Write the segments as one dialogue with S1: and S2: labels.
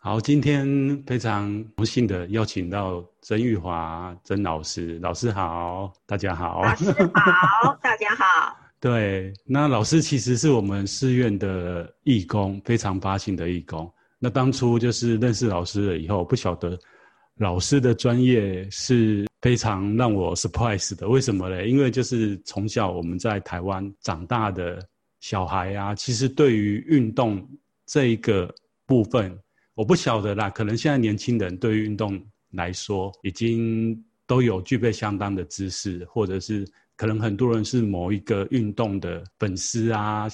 S1: 好，今天非常荣幸的邀请到曾玉华曾老师，老师好，大家好，
S2: 老师好，大家好。
S1: 对，那老师其实是我们寺院的义工，非常发心的义工。那当初就是认识老师了以后，不晓得老师的专业是非常让我 surprise 的。为什么嘞？因为就是从小我们在台湾长大的小孩啊，其实对于运动这一个部分。我不晓得啦，可能现在年轻人对于运动来说，已经都有具备相当的知识，或者是可能很多人是某一个运动的粉丝啊，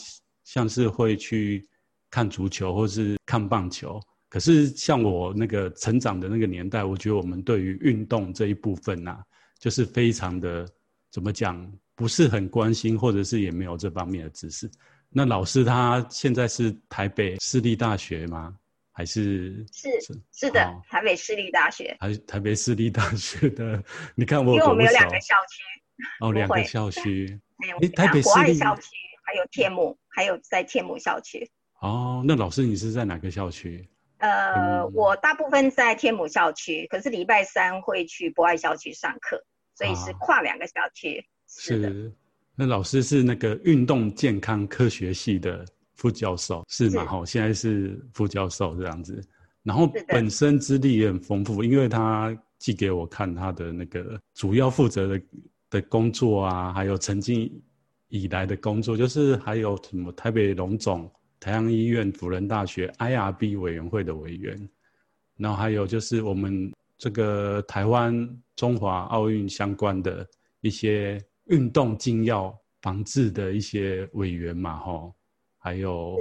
S1: 像是会去看足球或是看棒球。可是像我那个成长的那个年代，我觉得我们对于运动这一部分啊，就是非常的怎么讲，不是很关心，或者是也没有这方面的知识。那老师他现在是台北私立大学吗？还是
S2: 是是的，哦，台北市立大学，
S1: 还是台北市立大学的？你看我，
S2: 因为我们有两个校区
S1: 哦，两个校区，
S2: 哎，台北市立校区还有天母，还有在天母校区。
S1: 哦，那老师你是在哪个校区？
S2: 呃，嗯，我大部分在天母校区，可是礼拜三会去博爱校区上课，所以是跨两个校区。哦，是的，是，
S1: 那老师是那个运动健康科学系的。副教授是嘛？哈，现在是副教授这样子，然后本身资历也很丰富，因为他寄给我看他的那个主要负责的的工作啊，还有曾经以来的工作，就是还有什么台北荣总、台阳医院、辅仁大学 IRB 委员会的委员，然后还有就是我们这个台湾中华奥运相关的一些运动禁药防治的一些委员嘛，哈。还有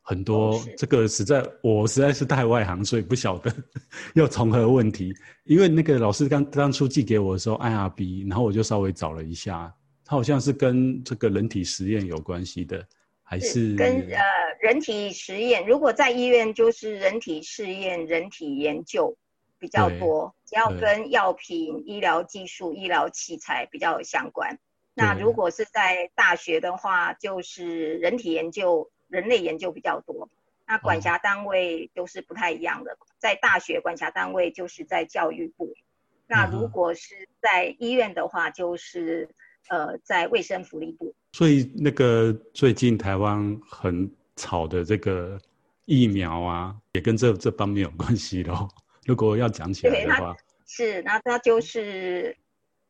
S1: 很多，这个实在我实在是太外行，所以不晓得 要从何问题。因为那个老师刚当初寄给我的时候，IRB，然后我就稍微找了一下，它好像是跟这个人体实验有关系的，还是，是
S2: 跟呃人体实验？如果在医院就是人体试验、人体研究比较多，只要跟药品、医疗技术、医疗器材比较有相关。那如果是在大学的话，就是人体研究、人类研究比较多。那管辖单位都是不太一样的，哦、在大学管辖单位就是在教育部。那如果是在医院的话，就是呃在卫生福利部。
S1: 所以那个最近台湾很吵的这个疫苗啊，也跟这这方面有关系咯。如果要讲起来的话，
S2: 是那它就是。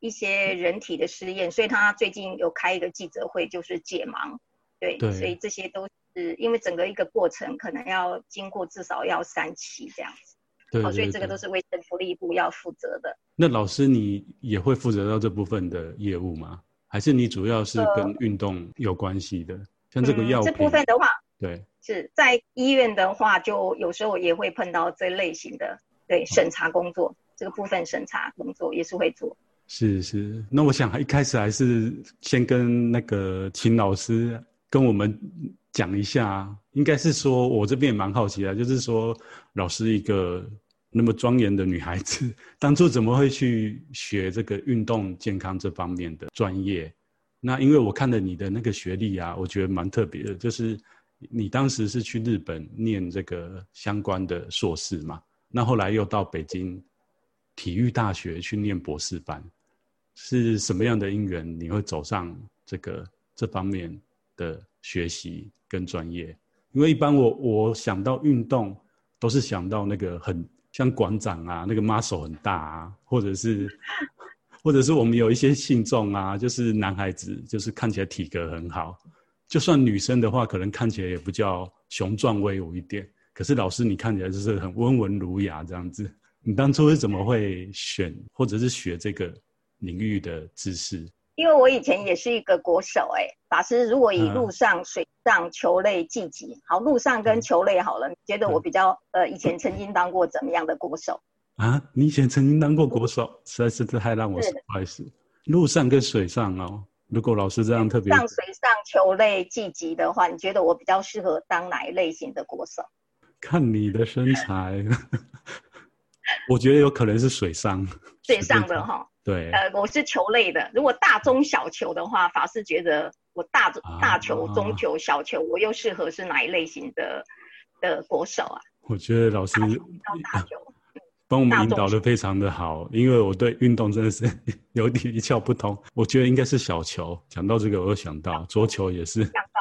S2: 一些人体的试验，所以他最近有开一个记者会，就是解盲，对，对，所以这些都是因为整个一个过程可能要经过至少要三期这样子，对，对，对，好，所以这个都是卫生福利部要负责的。
S1: 那老师你也会负责到这部分的业务吗？还是你主要是跟运动有关系的？呃、像这个药品、嗯、这部分的话，对，
S2: 是在医院的话，就有时候也会碰到这类型的对审查工作，哦、这个部分审查工作也是会做。
S1: 是是，那我想一开始还是先跟那个秦老师跟我们讲一下，应该是说我这边也蛮好奇的，就是说老师一个那么庄严的女孩子，当初怎么会去学这个运动健康这方面的专业？那因为我看了你的那个学历啊，我觉得蛮特别的，就是你当时是去日本念这个相关的硕士嘛，那后来又到北京体育大学去念博士班。是什么样的因缘，你会走上这个这方面的学习跟专业？因为一般我我想到运动，都是想到那个很像馆长啊，那个 muscle 很大啊，或者是或者是我们有一些信众啊，就是男孩子，就是看起来体格很好，就算女生的话，可能看起来也比较雄壮威武一点。可是老师，你看起来就是很温文儒雅这样子。你当初是怎么会选或者是学这个？领域的知识，
S2: 因为我以前也是一个国手哎、欸，法师，如果以陆上、水上、球类晋级，好，陆上跟球类好了，你觉得我比较呃，以前曾经当过怎么样的国手？
S1: 啊，你以前曾经当过国手，实在是太让我不好意思。陆上跟水上哦，如果老师这样特别，
S2: 上水上球类晋级的话，你觉得我比较适合当哪一类型的国手？
S1: 看你的身材，我觉得有可能是水上，
S2: 水上的哈。
S1: 对，
S2: 呃，我是球类的。如果大中小球的话，法师觉得我大、啊、大球、中球、小球，我又适合是哪一类型的的国手啊？
S1: 我觉得老师
S2: 大球
S1: 帮我们引导的非常的好，因为我对运动真的是 有点一窍不通。我觉得应该是小球。讲到这个，我又想到桌球也是。
S2: 想到，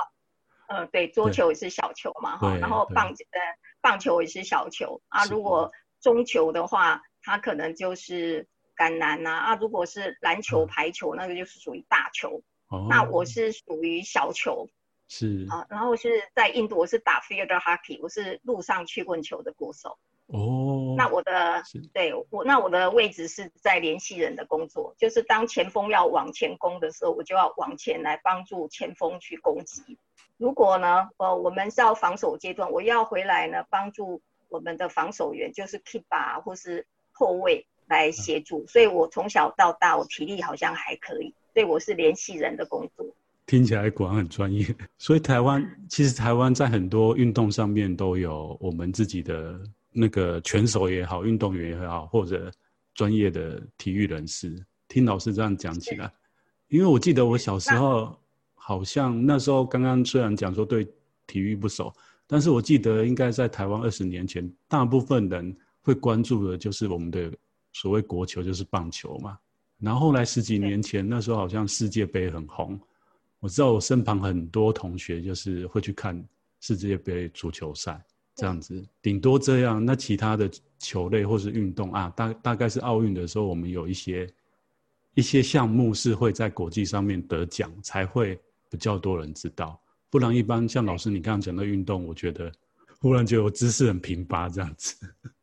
S2: 嗯、呃，对，桌球也是小球嘛，哈。然后棒呃棒球也是小球啊。如果中球的话，它可能就是橄榄呐啊。如果是篮球、排球，那个就是属于大球。哦。那我是属于小球。
S1: 是。
S2: 啊，然后是在印度，我是打 field hockey，我是陆上曲棍球的国手。
S1: 哦，
S2: 那我的对我那我的位置是在联系人的工作，就是当前锋要往前攻的时候，我就要往前来帮助前锋去攻击。如果呢，呃，我们是要防守阶段，我要回来呢帮助我们的防守员，就是 keeper 或是后卫来协助。所以我从小到大，我体力好像还可以，所以我是联系人的工作。
S1: 听起来果然很专业。所以台湾其实台湾在很多运动上面都有我们自己的。那个拳手也好，运动员也好，或者专业的体育人士，听老师这样讲起来，因为我记得我小时候，好像那时候刚刚虽然讲说对体育不熟，但是我记得应该在台湾二十年前，大部分人会关注的就是我们的所谓国球，就是棒球嘛。然后后来十几年前，那时候好像世界杯很红，我知道我身旁很多同学就是会去看世界杯足球赛。这样子，顶多这样。那其他的球类或是运动啊，大大概是奥运的时候，我们有一些一些项目是会在国际上面得奖，才会比较多人知道。不然一般像老师你刚刚讲的运动，我觉得忽然就有知识很平乏这样子。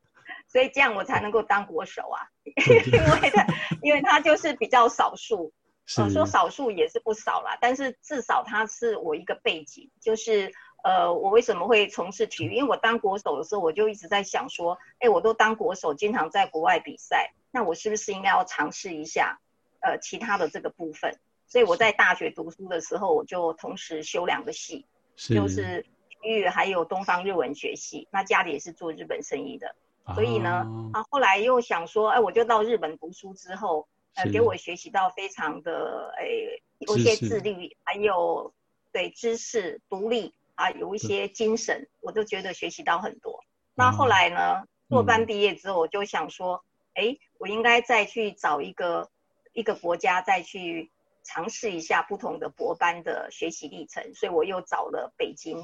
S2: 所以这样我才能够当国手啊，因为他因为他就是比较少数，呃，说少数也是不少啦，但是至少他是我一个背景，就是。呃，我为什么会从事体育？因为我当国手的时候，我就一直在想说，哎，我都当国手，经常在国外比赛，那我是不是应该要尝试一下，呃，其他的这个部分？所以我在大学读书的时候，我就同时修两个系，是就是体育还有东方日文学系。那家里也是做日本生意的，所以呢，啊，后来又想说，哎，我就到日本读书之后，呃，给我学习到非常的，哎，有一些自律，还有对知识独立。啊，有一些精神，我都觉得学习到很多。那后来呢，硕班毕业之后，我就想说，哎、嗯，我应该再去找一个一个国家，再去尝试一下不同的博班的学习历程。所以我又找了北京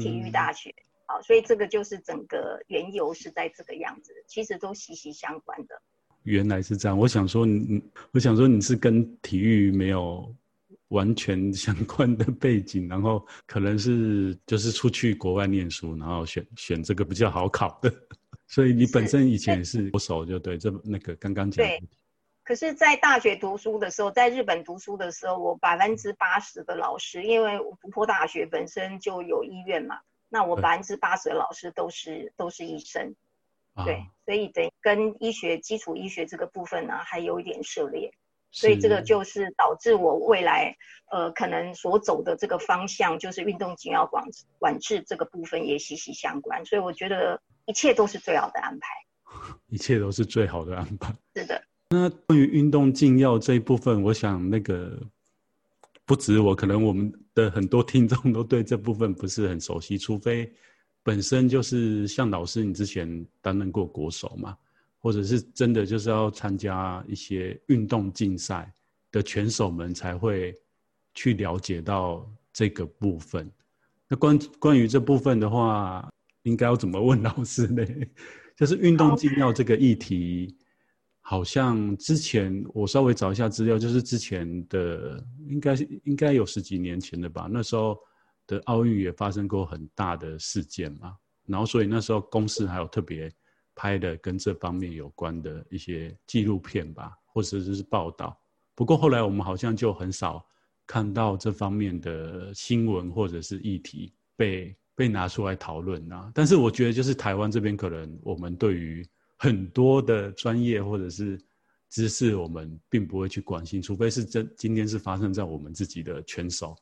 S2: 体育大学。好、嗯，所以这个就是整个缘由是在这个样子，其实都息息相关的。
S1: 原来是这样，我想说你，我想说你是跟体育没有。完全相关的背景，然后可能是就是出去国外念书，然后选选这个比较好考的，所以你本身以前也是国手，就对，这那个刚刚讲的。
S2: 对，可是，在大学读书的时候，在日本读书的时候，我百分之八十的老师，因为读坡大学本身就有医院嘛，那我百分之八十的老师都是都是医生，对，啊、所以等跟医学基础医学这个部分呢，还有一点涉猎。所以这个就是导致我未来，呃，可能所走的这个方向，就是运动紧要管管制这个部分也息息相关。所以我觉得一切都是最好的安排，
S1: 一切都是最好的安排。
S2: 是的。
S1: 那关于运动禁药这一部分，我想那个不止我，可能我们的很多听众都对这部分不是很熟悉，除非本身就是像老师，你之前担任过国手嘛。或者是真的就是要参加一些运动竞赛的拳手们才会去了解到这个部分。那关关于这部分的话，应该要怎么问老师呢？就是运动禁药这个议题，好像之前我稍微找一下资料，就是之前的应该应该有十几年前的吧。那时候的奥运也发生过很大的事件嘛，然后所以那时候公司还有特别。拍的跟这方面有关的一些纪录片吧，或者是报道。不过后来我们好像就很少看到这方面的新闻或者是议题被被拿出来讨论啊。但是我觉得，就是台湾这边可能我们对于很多的专业或者是知识，我们并不会去关心，除非是真今天是发生在我们自己的拳手，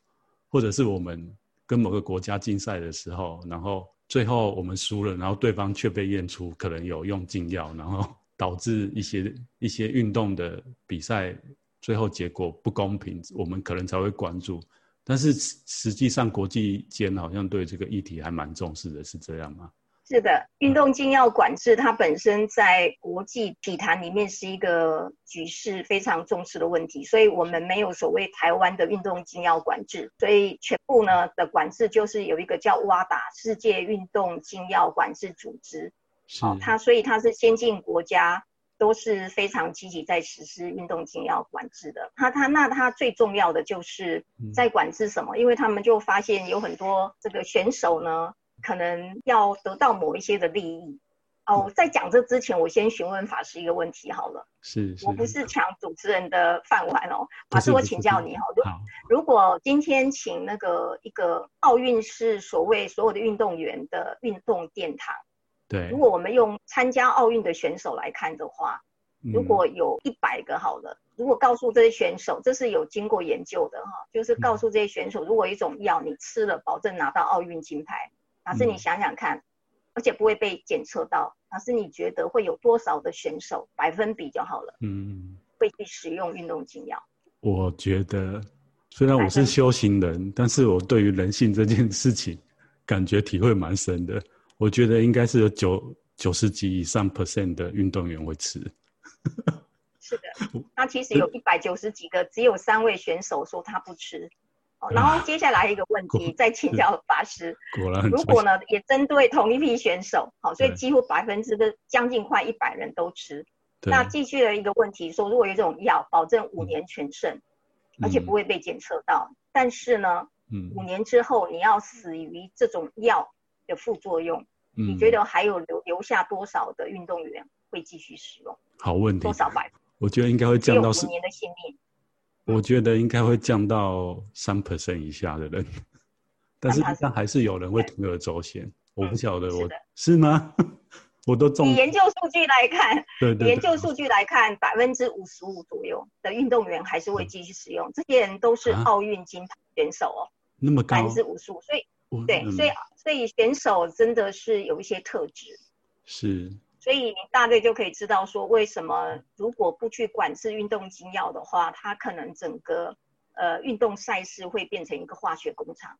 S1: 或者是我们跟某个国家竞赛的时候，然后。最后我们输了，然后对方却被验出可能有用禁药，然后导致一些一些运动的比赛最后结果不公平，我们可能才会关注。但是实际上国际间好像对这个议题还蛮重视的，是这样吗？
S2: 是的，运动禁药管制它本身在国际体坛里面是一个局势非常重视的问题，所以我们没有所谓台湾的运动禁药管制，所以全部呢的管制就是有一个叫 WADA 世界运动禁药管制组织，好、哦，它所以它是先进国家都是非常积极在实施运动禁药管制的，它它那它最重要的就是在管制什么？嗯、因为他们就发现有很多这个选手呢。可能要得到某一些的利益哦。在讲这之前，我先询问法师一个问题好了。
S1: 是，是
S2: 我不是抢主持人的饭碗哦。法师，我请教你好，好，如果今天请那个一个奥运是所谓所有的运动员的运动殿堂，
S1: 对，
S2: 如果我们用参加奥运的选手来看的话，如果有一百个好了，嗯，如果告诉这些选手，这是有经过研究的哈，就是告诉这些选手，如果一种药你吃了，保证拿到奥运金牌。老师，你想想看，嗯，而且不会被检测到。老师，你觉得会有多少的选手百分比就好了？嗯，会去使用运动禁药？
S1: 我觉得，虽然我是修行人，但是我对于人性这件事情，感觉体会蛮深的。我觉得应该是有九九十几以上 percent 的运动员会吃。
S2: 是的，那其实有一百九十几个，只有三位选手说他不吃。然后接下来一个问题，再请教法师。
S1: 果然，
S2: 如果呢，也针对同一批选手，好，所以几乎百分之的将近快一百人都吃。那继续的一个问题说，如果有这种药，保证五年全胜，嗯，而且不会被检测到，嗯，但是呢，嗯，五年之后你要死于这种药的副作用，嗯，你觉得还有留留下多少的运动员会继续使用？
S1: 好问题。
S2: 多少百分？
S1: 我觉得应该会降到
S2: 五年的性命。
S1: 我觉得应该会降到三 percent 以下的人，但是但还是有人会铤而走险。我不晓得我，我是吗？我都中。
S2: 以研究数据来看，对对，研究数据来看，百分之五十五左右的运动员还是会继续使用。这些人都是奥运金牌选手哦，
S1: 那么高，
S2: 百分之五十五。所以，对，所以所以选手真的是有一些特质。
S1: 是。
S2: 所以你大概就可以知道说，为什么如果不去管制运动禁药的话，它可能整个呃运动赛事会变成一个化学工厂。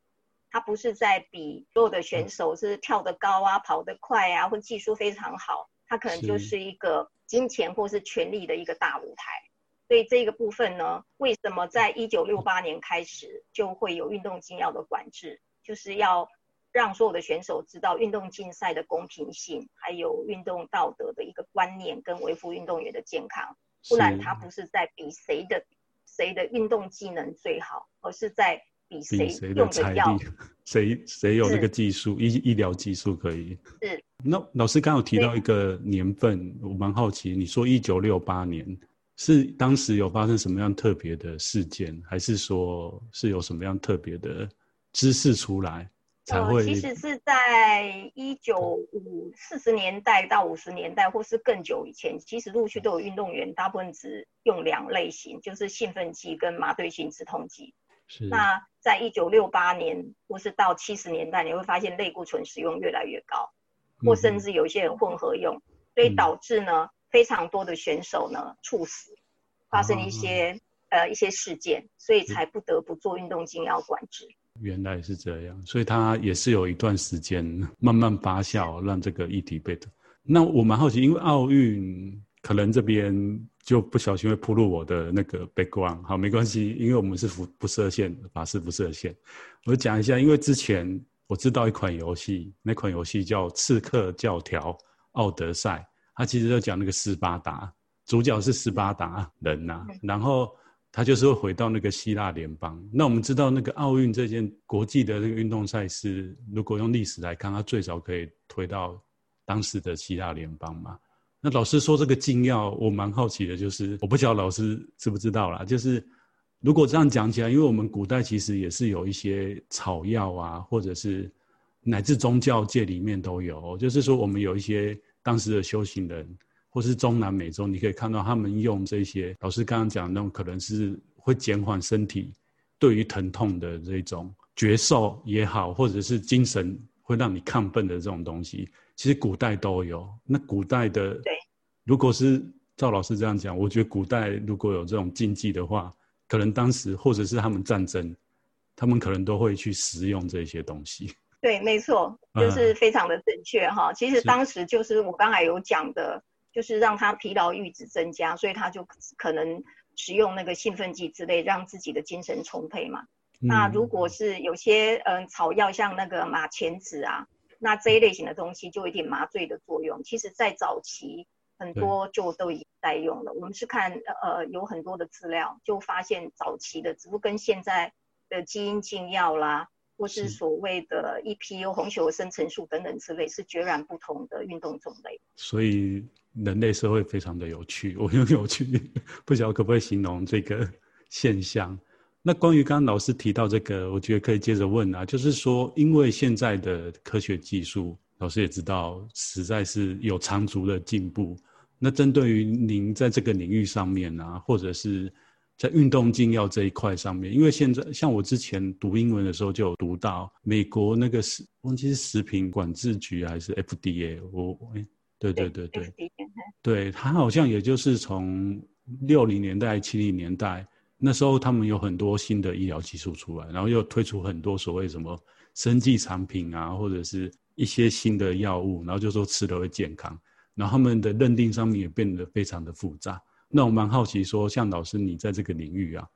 S2: 它不是在比所有的选手是跳得高啊、跑得快啊，或技术非常好，它可能就是一个金钱或是权力的一个大舞台。所以这个部分呢，为什么在一九六八年开始就会有运动禁药的管制，就是要。让所有的选手知道运动竞赛的公平性，还有运动道德的一个观念，跟维护运动员的健康。不然他不是在比谁的谁的运动技能最好，而是在比谁用的药，
S1: 谁谁有那个技术医医疗技术可以。
S2: 是。
S1: 那老师刚刚有提到一个年份，我蛮好奇，你说一九六八年是当时有发生什么样特别的事件，还是说是有什么样特别的知识出来？
S2: 呃，其实是在一九五四十年代到五十年代，或是更久以前，其实陆续都有运动员，大部分只用两类型，就是兴奋剂跟麻醉性止痛剂。
S1: 是。
S2: 那在一九六八年或是到七十年代，你会发现类固醇使用越来越高，或甚至有一些人混合用，所以导致呢非常多的选手呢猝死，发生一些呃一些事件，所以才不得不做运动禁药管制。
S1: 原来是这样，所以他也是有一段时间慢慢发酵，让这个议题被。那我蛮好奇，因为奥运可能这边就不小心会铺入我的那个 background，好，没关系，因为我们是不不设限，法师不设限。我讲一下，因为之前我知道一款游戏，那款游戏叫《刺客教条：奥德赛》，它其实就讲那个斯巴达，主角是斯巴达人呐、啊，然后。他就是会回到那个希腊联邦。那我们知道，那个奥运这件国际的这个运动赛事，如果用历史来看，它最早可以推到当时的希腊联邦嘛。那老师说这个禁药，我蛮好奇的，就是我不晓得老师知不知道啦。就是如果这样讲起来，因为我们古代其实也是有一些草药啊，或者是乃至宗教界里面都有，就是说我们有一些当时的修行人。或是中南美洲，你可以看到他们用这些老师刚刚讲的那种，可能是会减缓身体对于疼痛的这种觉受也好，或者是精神会让你亢奋的这种东西，其实古代都有。那古代的，
S2: 对，
S1: 如果是赵老师这样讲，我觉得古代如果有这种禁忌的话，可能当时或者是他们战争，他们可能都会去食用这些东西。
S2: 对，没错，就是非常的正确哈。其实当时就是我刚才有讲的，就是让他疲劳阈值增加，所以他就可能使用那个兴奋剂之类，让自己的精神充沛嘛。嗯、那如果是有些嗯、呃、草药，像那个马钱子啊，那这一类型的东西就有一点麻醉的作用。其实，在早期很多就都已经在用了。我们是看呃有很多的资料，就发现早期的，只不过跟现在的基因禁药啦。或是所谓的 EPU 红球生成素等等之类，是截然不同的运动种类。
S1: 所以人类社会非常的有趣，我很有趣，不晓得可不可以形容这个现象？那关于刚刚老师提到这个，我觉得可以接着问啊，就是说，因为现在的科学技术，老师也知道，实在是有长足的进步。那针对于您在这个领域上面啊，或者是在运动禁药这一块上面，因为现在像我之前读英文的时候就有读到美国那个食，忘记是食品管制局还是 FDA，我哎，对对对对，对，对，他好像也就是从六零年代、七零年代那时候，他们有很多新的医疗技术出来，然后又推出很多所谓什么生技产品啊，或者是一些新的药物，然后就说吃了会健康，然后他们的认定上面也变得非常的复杂。那我蛮好奇，说像老师你在这个领域啊，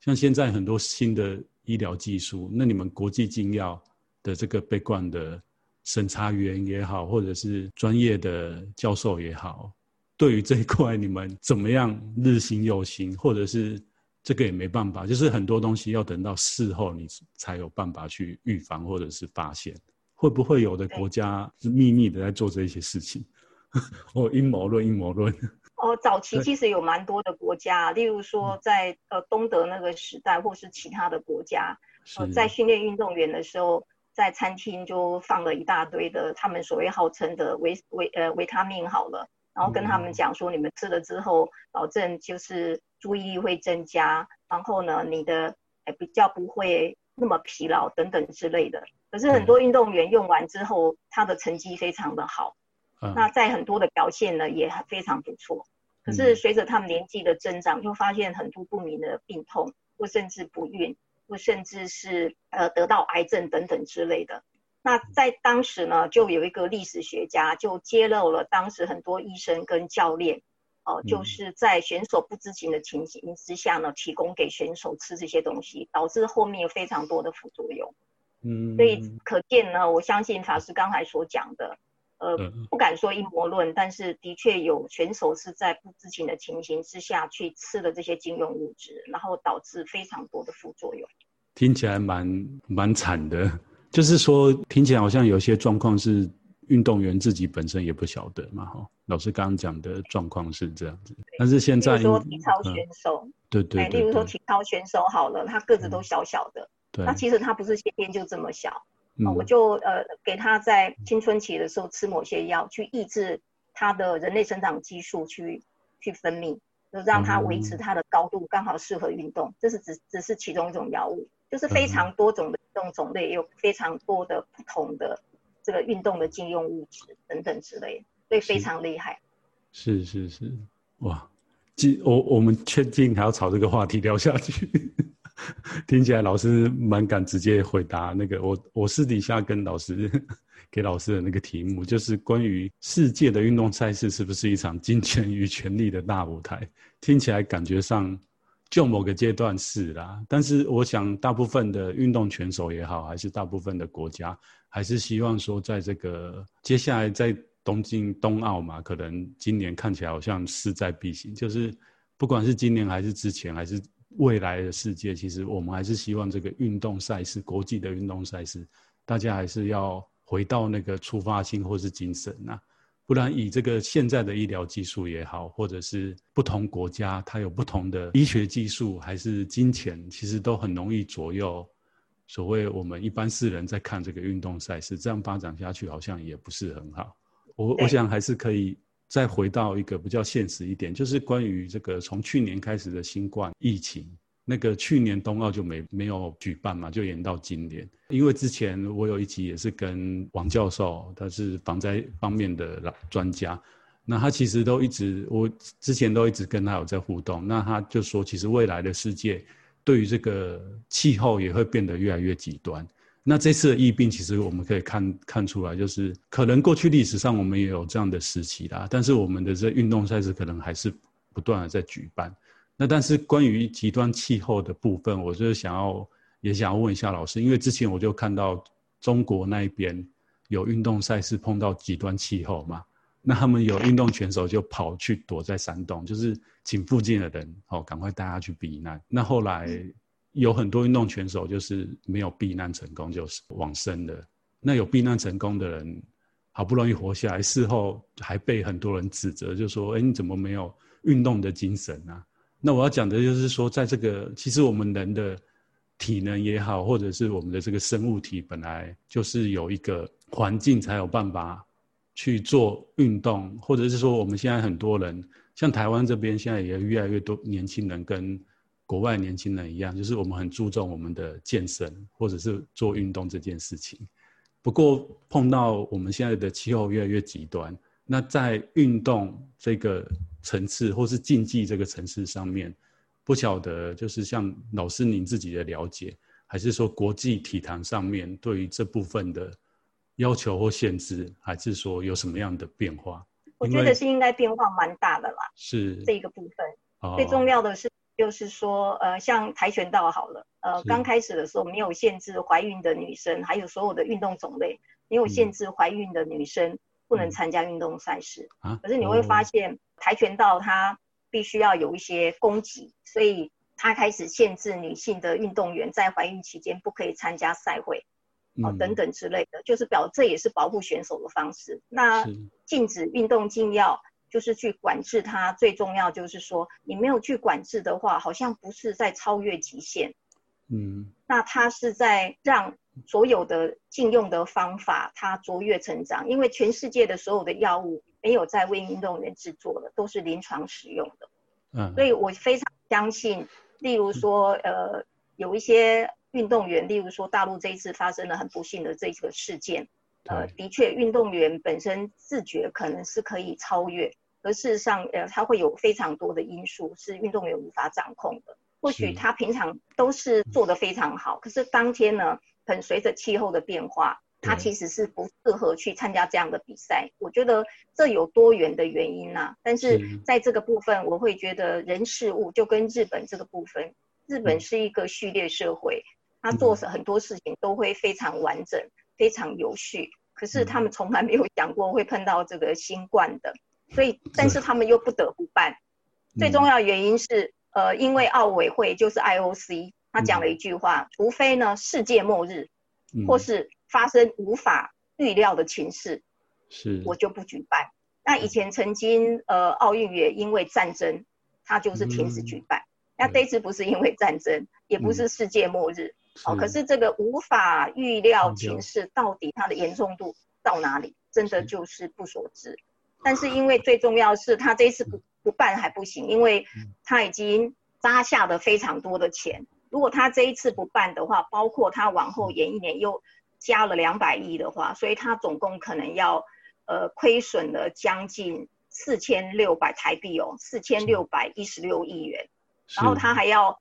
S1: 像现在很多新的医疗技术，那你们国际禁药的这个 background 的审查员也好，或者是专业的教授也好，对于这一块你们怎么样日新又新，或者是这个也没办法，就是很多东西要等到事后你才有办法去预防或者是发现，会不会有的国家是秘密的在做这些事情？哦，阴谋论，阴谋论。
S2: 哦，早期其实有蛮多的国家，例如说在呃东德那个时代，或是其他的国家，呃，在训练运动员的时候，在餐厅就放了一大堆的他们所谓号称的维维呃维他命好了，然后跟他们讲说，你们吃了之后，保证就是注意力会增加，然后呢，你的哎比较不会那么疲劳等等之类的。可是很多运动员用完之后，他的成绩非常的好。那在很多的表现呢，也非常不错。可是随着他们年纪的增长，就发现很多不明的病痛，或甚至不孕，或甚至是呃得到癌症等等之类的。那在当时呢，就有一个历史学家就揭露了当时很多医生跟教练，哦、呃，就是在选手不知情的情形之下呢，提供给选手吃这些东西，导致后面有非常多的副作用。嗯，所以可见呢，我相信法师刚才所讲的。呃，不敢说阴谋论，但是的确有选手是在不知情的情形之下去吃了这些禁用物质，然后导致非常多的副作用。
S1: 听起来蛮蛮惨的，就是说听起来好像有些状况是运动员自己本身也不晓得嘛。哈，老师刚刚讲的状况是这样子，但是现在
S2: 比如说体操选手，嗯、
S1: 对，对，对对，
S2: 例如说体操选手好了，他个子都小小的，嗯、那其实他不是先天就这么小。嗯、我就呃给他在青春期的时候吃某些药，去抑制他的人类生长激素去去分泌，就让他维持他的高度，刚好适合运动。这是只只是其中一种药物，就是非常多种的运动种类，有非常多的不同的这个运动的禁用物质等等之类的，所以非常厉害。
S1: 是是是，哇，我我们确定还要朝这个话题聊下去。听起来老师蛮敢直接回答那个我我私底下跟老师 给老师的那个题目，就是关于世界的运动赛事是不是一场金钱与权力的大舞台？听起来感觉上就某个阶段是啦，但是我想大部分的运动选手也好，还是大部分的国家，还是希望说在这个接下来在东京冬奥嘛，可能今年看起来好像势在必行，就是不管是今年还是之前还是。未来的世界，其实我们还是希望这个运动赛事，国际的运动赛事，大家还是要回到那个出发心或是精神呐、啊，不然以这个现在的医疗技术也好，或者是不同国家它有不同的医学技术，还是金钱，其实都很容易左右所谓我们一般世人在看这个运动赛事，这样发展下去好像也不是很好。我我想还是可以。再回到一个比较现实一点，就是关于这个从去年开始的新冠疫情，那个去年冬奥就没没有举办嘛，就延到今年。因为之前我有一集也是跟王教授，他是防灾方面的老专家，那他其实都一直，我之前都一直跟他有在互动，那他就说，其实未来的世界对于这个气候也会变得越来越极端。那这次的疫病，其实我们可以看看出来，就是可能过去历史上我们也有这样的时期啦，但是我们的这运动赛事可能还是不断的在举办。那但是关于极端气候的部分，我就是想要也想要问一下老师，因为之前我就看到中国那一边有运动赛事碰到极端气候嘛，那他们有运动选手就跑去躲在山洞，就是请附近的人哦赶快带他去避难。那后来。有很多运动选手就是没有避难成功，就是往生的。那有避难成功的人，好不容易活下来，事后还被很多人指责，就说：“哎，你怎么没有运动的精神啊？”那我要讲的就是说，在这个其实我们人的体能也好，或者是我们的这个生物体本来就是有一个环境才有办法去做运动，或者是说我们现在很多人，像台湾这边现在也越来越多年轻人跟。国外年轻人一样，就是我们很注重我们的健身或者是做运动这件事情。不过碰到我们现在的气候越来越极端，那在运动这个层次或是竞技这个层次上面，不晓得就是像老师您自己的了解，还是说国际体坛上面对于这部分的要求或限制，还是说有什么样的变化？
S2: 我觉得是应该变化蛮大的啦。
S1: 是
S2: 这一个部分，哦，最重要的是。就是说，呃，像跆拳道好了，呃，刚开始的时候没有限制怀孕的女生，还有所有的运动种类，没有限制怀孕的女生不能参加运动赛事。啊，可是你会发现，跆拳道它必须要有一些攻击，所以它开始限制女性的运动员在怀孕期间不可以参加赛会，哦，等等之类的，就是表这也是保护选手的方式。那禁止运动禁药。就是去管制它，最重要就是说，你没有去管制的话，好像不是在超越极限，嗯，那它是在让所有的禁用的方法它卓越成长，因为全世界的所有的药物没有在为运动员制作的，都是临床使用的，嗯，所以我非常相信，例如说，呃，有一些运动员，例如说大陆这一次发生了很不幸的这个事件。呃，的确，运动员本身自觉可能是可以超越，而事实上，呃，他会有非常多的因素是运动员无法掌控的。或许他平常都是做得非常好，可是当天呢，可能随着气候的变化，他其实是不适合去参加这样的比赛。我觉得这有多元的原因呐、啊，但是在这个部分，我会觉得人事物就跟日本这个部分，日本是一个序列社会，他做很多事情都会非常完整。非常有序，可是他们从来没有想过会碰到这个新冠的，所以但是他们又不得不办。最重要原因是，呃，因为奥委会就是 IOC，他讲了一句话，除非呢世界末日，或是发生无法预料的情势，是。我就不举办。那以前曾经呃奥运也因为战争，它就是停止举办。那这次不是因为战争，也不是世界末日。哦，可是这个无法预料情势到底它的严重度到哪里，真的就是不所知。但是因为最重要是，他这一次不不办还不行，因为他已经扎下了非常多的钱。如果他这一次不办的话，包括他往后延一年又加了两百亿的话，所以他总共可能要呃亏损了将近四千六百台币哦，四千六百一十六亿元，然后他还要。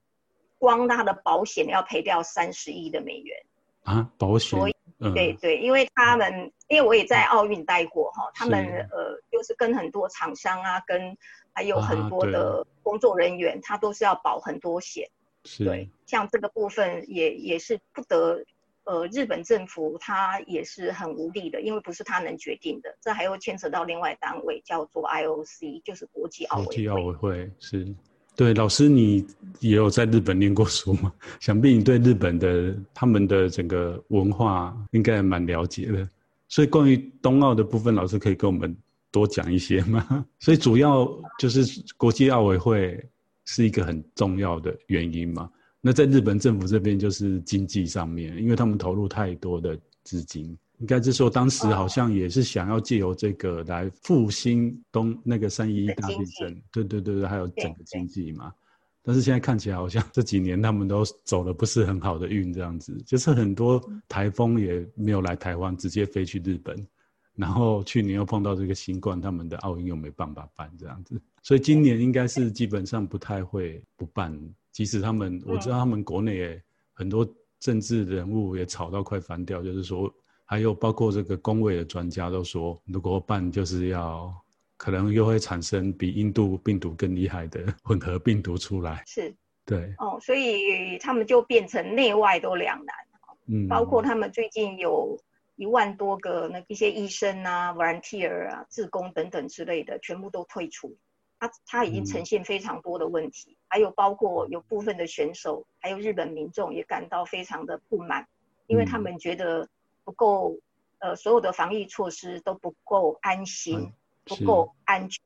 S2: 光他的保险要赔掉三十亿的美元
S1: 啊！保险，
S2: 所以、嗯、对对，因为他们，因为我也在奥运待过哈，他们呃，就是跟很多厂商啊，跟还有很多的工作人员，啊、他都是要保很多险。是，对，像这个部分也也是不得，呃，日本政府他也是很无力的，因为不是他能决定的，这还有牵扯到另外单位叫做 IOC，就是国际奥委会。国际奥委会
S1: 是。对，老师，你也有在日本念过书吗？想必你对日本的他们的整个文化应该蛮了解的。所以关于冬奥的部分，老师可以跟我们多讲一些吗？所以主要就是国际奥委会是一个很重要的原因嘛。那在日本政府这边就是经济上面，因为他们投入太多的资金。应该是说，当时好像也是想要借由这个来复兴东那个三一一大地震，对对对对，还有整个经济嘛。但是现在看起来好像这几年他们都走了不是很好的运，这样子，就是很多台风也没有来台湾，直接飞去日本。然后去年又碰到这个新冠，他们的奥运又没办法办这样子，所以今年应该是基本上不太会不办。即使他们我知道他们国内也很多。政治人物也吵到快翻掉，就是说，还有包括这个工位的专家都说，如果办就是要可能又会产生比印度病毒更厉害的混合病毒出来。
S2: 是，
S1: 对，
S2: 哦，所以他们就变成内外都两难。嗯，包括他们最近有一万多个那一些医生啊、volunteer 啊、志工等等之类的，全部都退出。他他已经呈现非常多的问题，嗯、还有包括有部分的选手，还有日本民众也感到非常的不满，因为他们觉得不够，呃，所有的防疫措施都不够安心，嗯、不够安全。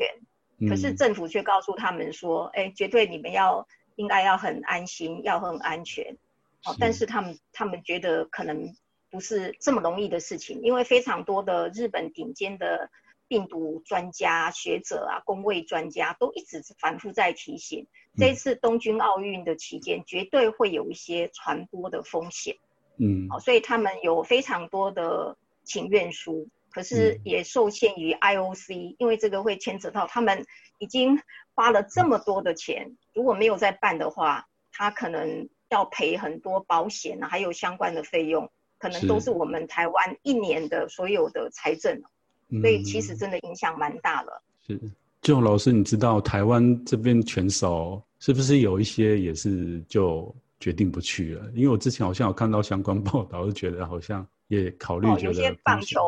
S2: 可是政府却告诉他们说，哎、嗯，绝对你们要应该要很安心，要很安全。哦，但是他们他们觉得可能不是这么容易的事情，因为非常多的日本顶尖的病毒专家学者啊、公卫专家都一直反复在提醒，这一次东京奥运的期间绝对会有一些传播的风险。嗯，好，所以他们有非常多的请愿书，可是也受限于 IOC，因为这个会牵扯到他们已经花了这么多的钱，如果没有再办的话，他可能。要赔很多保险啊，还有相关的费用，可能都是我们台湾一年的所有的财政，所以其实真的影响蛮大了。
S1: 是，就老师，你知道台湾这边拳手是不是有一些也是就决定不去了？因为我之前好像有看到相关报道，就觉得好像也考虑、哦、
S2: 有些棒球，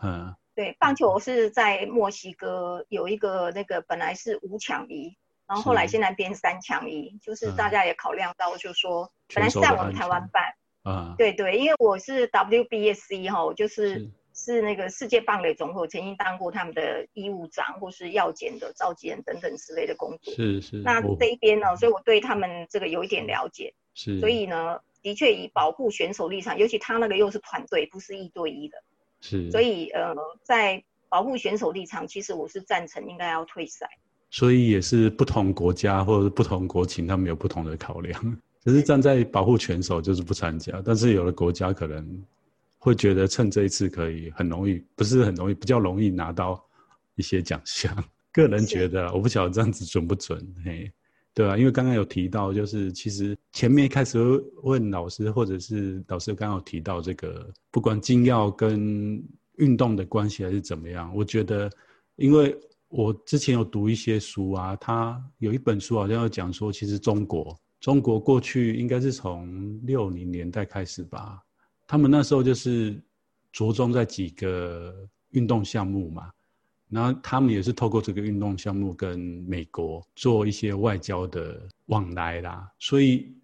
S2: 嗯，对，棒球是在墨西哥有一个那个本来是五抢一。然后后来现在变三抢一，就是大家也考量到，就是说本来是在我们台湾办，啊，对对，因为我是 WBSC 哈，就是是，是那个世界棒垒总会，我曾经当过他们的医务长或是药检的召集人等等之类的工作。是是。那这一边呢，所以我对他们这个有一点了解。是。所以呢，的确以保护选手立场，尤其他那个又是团队，不是一对一的。是。所以呃，在保护选手立场，其实我是赞成应该要退赛。
S1: 所以也是不同国家或者是不同国情，他们有不同的考量。只是站在保护拳手就是不参加，但是有的国家可能会觉得趁这一次可以很容易，不是很容易，比较容易拿到一些奖项。个人觉得，我不晓得这样子准不准，嘿，对啊，因为刚刚有提到，就是其实前面一开始问老师，或者是老师刚刚有提到这个，不管禁药跟运动的关系还是怎么样，我觉得因为。我之前有读一些书啊，他有一本书好像要讲说，其实中国中国过去应该是从六零年代开始吧，他们那时候就是着重在几个运动项目嘛，然后他们也是透过这个运动项目跟美国做一些外交的往来啦，所以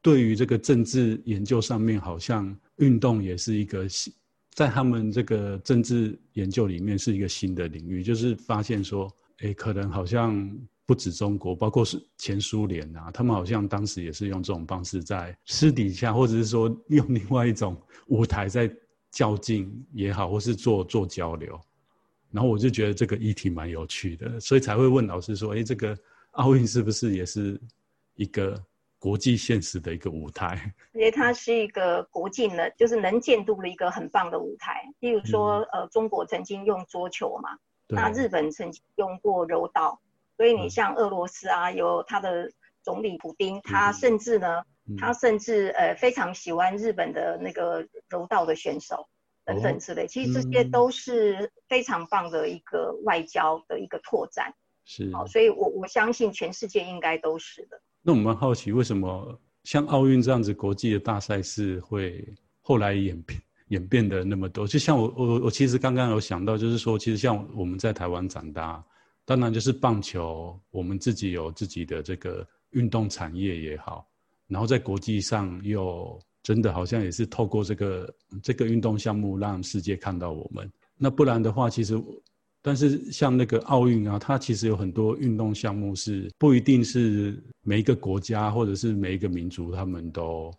S1: 对于这个政治研究上面，好像运动也是一个新。在他们这个政治研究里面是一个新的领域，就是发现说，诶，可能好像不止中国，包括是前苏联啊，他们好像当时也是用这种方式在私底下，或者是说用另外一种舞台在较劲也好，或是做做交流。然后我就觉得这个议题蛮有趣的，所以才会问老师说，哎，这个奥运是不是也是一个？国际现实的一个舞台，
S2: 因为它是一个国际能，就是能见度的一个很棒的舞台。例如说，嗯、呃，中国曾经用桌球嘛，那日本曾经用过柔道，所以你像俄罗斯啊，嗯、有他的总理普丁，他甚至呢，嗯、他甚至呃非常喜欢日本的那个柔道的选手等等之类。哦、其实这些都是非常棒的一个外交的一个拓展。是，好，所以我我相信全世界应该都是的。
S1: 那我们好奇，为什么像奥运这样子国际的大赛事会后来演变演变的那么多？就像我我我其实刚刚有想到，就是说，其实像我们在台湾长大，当然就是棒球，我们自己有自己的这个运动产业也好，然后在国际上又真的好像也是透过这个这个运动项目让世界看到我们。那不然的话，其实。但是像那个奥运啊，它其实有很多运动项目是不一定是每一个国家或者是每一个民族他们都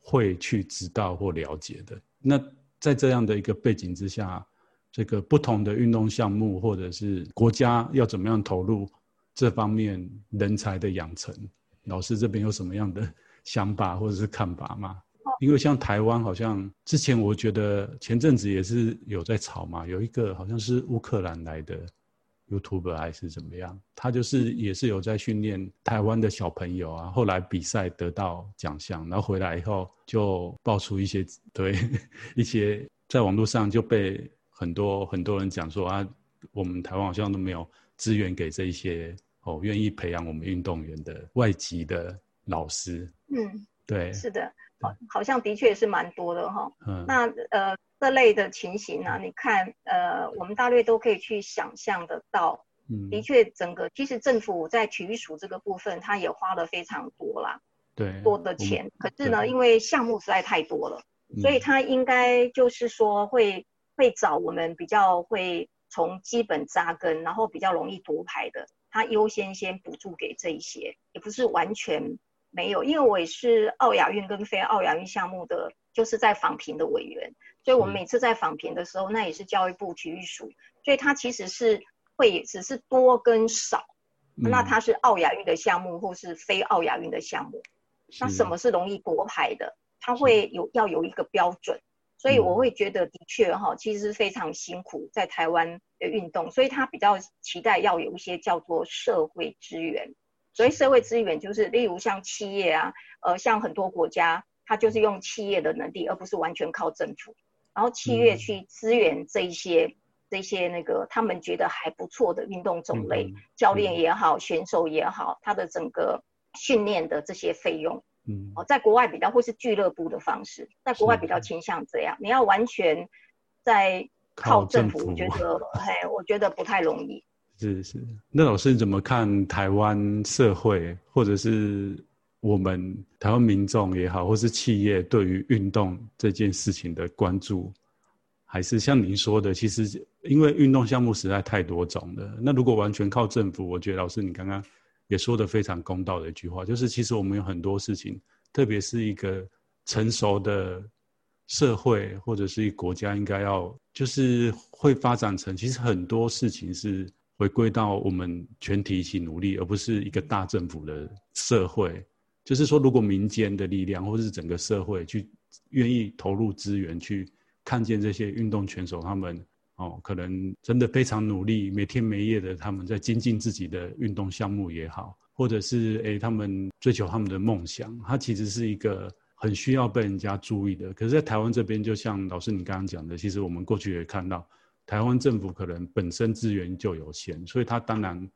S1: 会去知道或了解的。那在这样的一个背景之下，这个不同的运动项目或者是国家要怎么样投入这方面人才的养成，老师这边有什么样的想法或者是看法吗？因为像台湾，好像之前我觉得前阵子也是有在吵嘛，有一个好像是乌克兰来的 YouTuber 还是怎么样，他就是也是有在训练台湾的小朋友啊。后来比赛得到奖项，然后回来以后就爆出一些 对一些在网络上就被很多很多人讲说啊，我们台湾好像都没有资源给这一些哦愿意培养我们运动员的外籍的老师。
S2: 嗯，
S1: 对，
S2: 是的，好，好像的确是蛮多的哈。嗯，那呃。这类的情形呢、啊，你看，呃，我们大略都可以去想象得到。嗯，的确，整个其实政府在体育署这个部分，它也花了非常多啦，
S1: 对，
S2: 多的钱。可是呢，因为项目实在太多了，所以它应该就是说会会找我们比较会从基本扎根，然后比较容易夺牌的，它优先先补助给这一些，也不是完全没有。因为我也是奥亚运跟非奥亚运项目的，就是在访评的委员。所以我们每次在访评的时候，那也是教育部体育署，所以它其实是会只是多跟少，那它是奥亚运的项目或是非奥亚运的项目，那什么是容易夺牌的？它会有要有一个标准，所以我会觉得的确哈，其实是非常辛苦在台湾的运动，所以他比较期待要有一些叫做社会资源，所以社会资源就是例如像企业啊，呃，像很多国家，它就是用企业的能力，而不是完全靠政府。然后企业去支援这一些、嗯、这些那个他们觉得还不错的运动种类，嗯、教练也好、嗯，选手也好，他的整个训练的这些费用，嗯，哦，在国外比较会是俱乐部的方式，在国外比较倾向这样。你要完全在靠政府，我觉得，嘿，我觉得不太容易。
S1: 是是，那老师你怎么看台湾社会或者是？我们台湾民众也好，或是企业对于运动这件事情的关注，还是像您说的，其实因为运动项目实在太多种了。那如果完全靠政府，我觉得老师你刚刚也说的非常公道的一句话，就是其实我们有很多事情，特别是一个成熟的社会或者是一国家，应该要就是会发展成，其实很多事情是回归到我们全体一起努力，而不是一个大政府的社会。就是说，如果民间的力量，或者是整个社会去愿意投入资源，去看见这些运动选手，他们哦，可能真的非常努力，每天没夜的他们在精进自己的运动项目也好，或者是诶他们追求他们的梦想，它其实是一个很需要被人家注意的。可是，在台湾这边，就像老师你刚刚讲的，其实我们过去也看到，台湾政府可能本身资源就有限，所以他当然。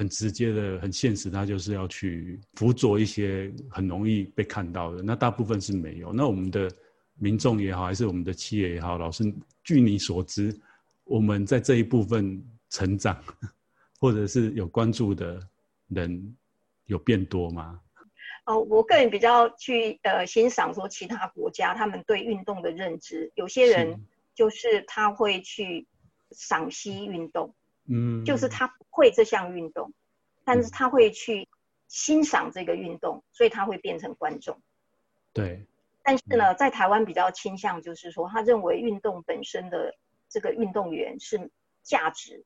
S1: 很直接的、很现实，他就是要去辅佐一些很容易被看到的。那大部分是没有。那我们的民众也好，还是我们的企业也好，老师，据你所知，我们在这一部分成长，或者是有关注的人有变多吗？
S2: 哦，我个人比较去呃欣赏说其他国家他们对运动的认知，有些人就是他会去赏析运动。嗯，就是他不会这项运动，但是他会去欣赏这个运动，所以他会变成观众。
S1: 对。
S2: 但是呢，在台湾比较倾向就是说，他认为运动本身的这个运动员是价值，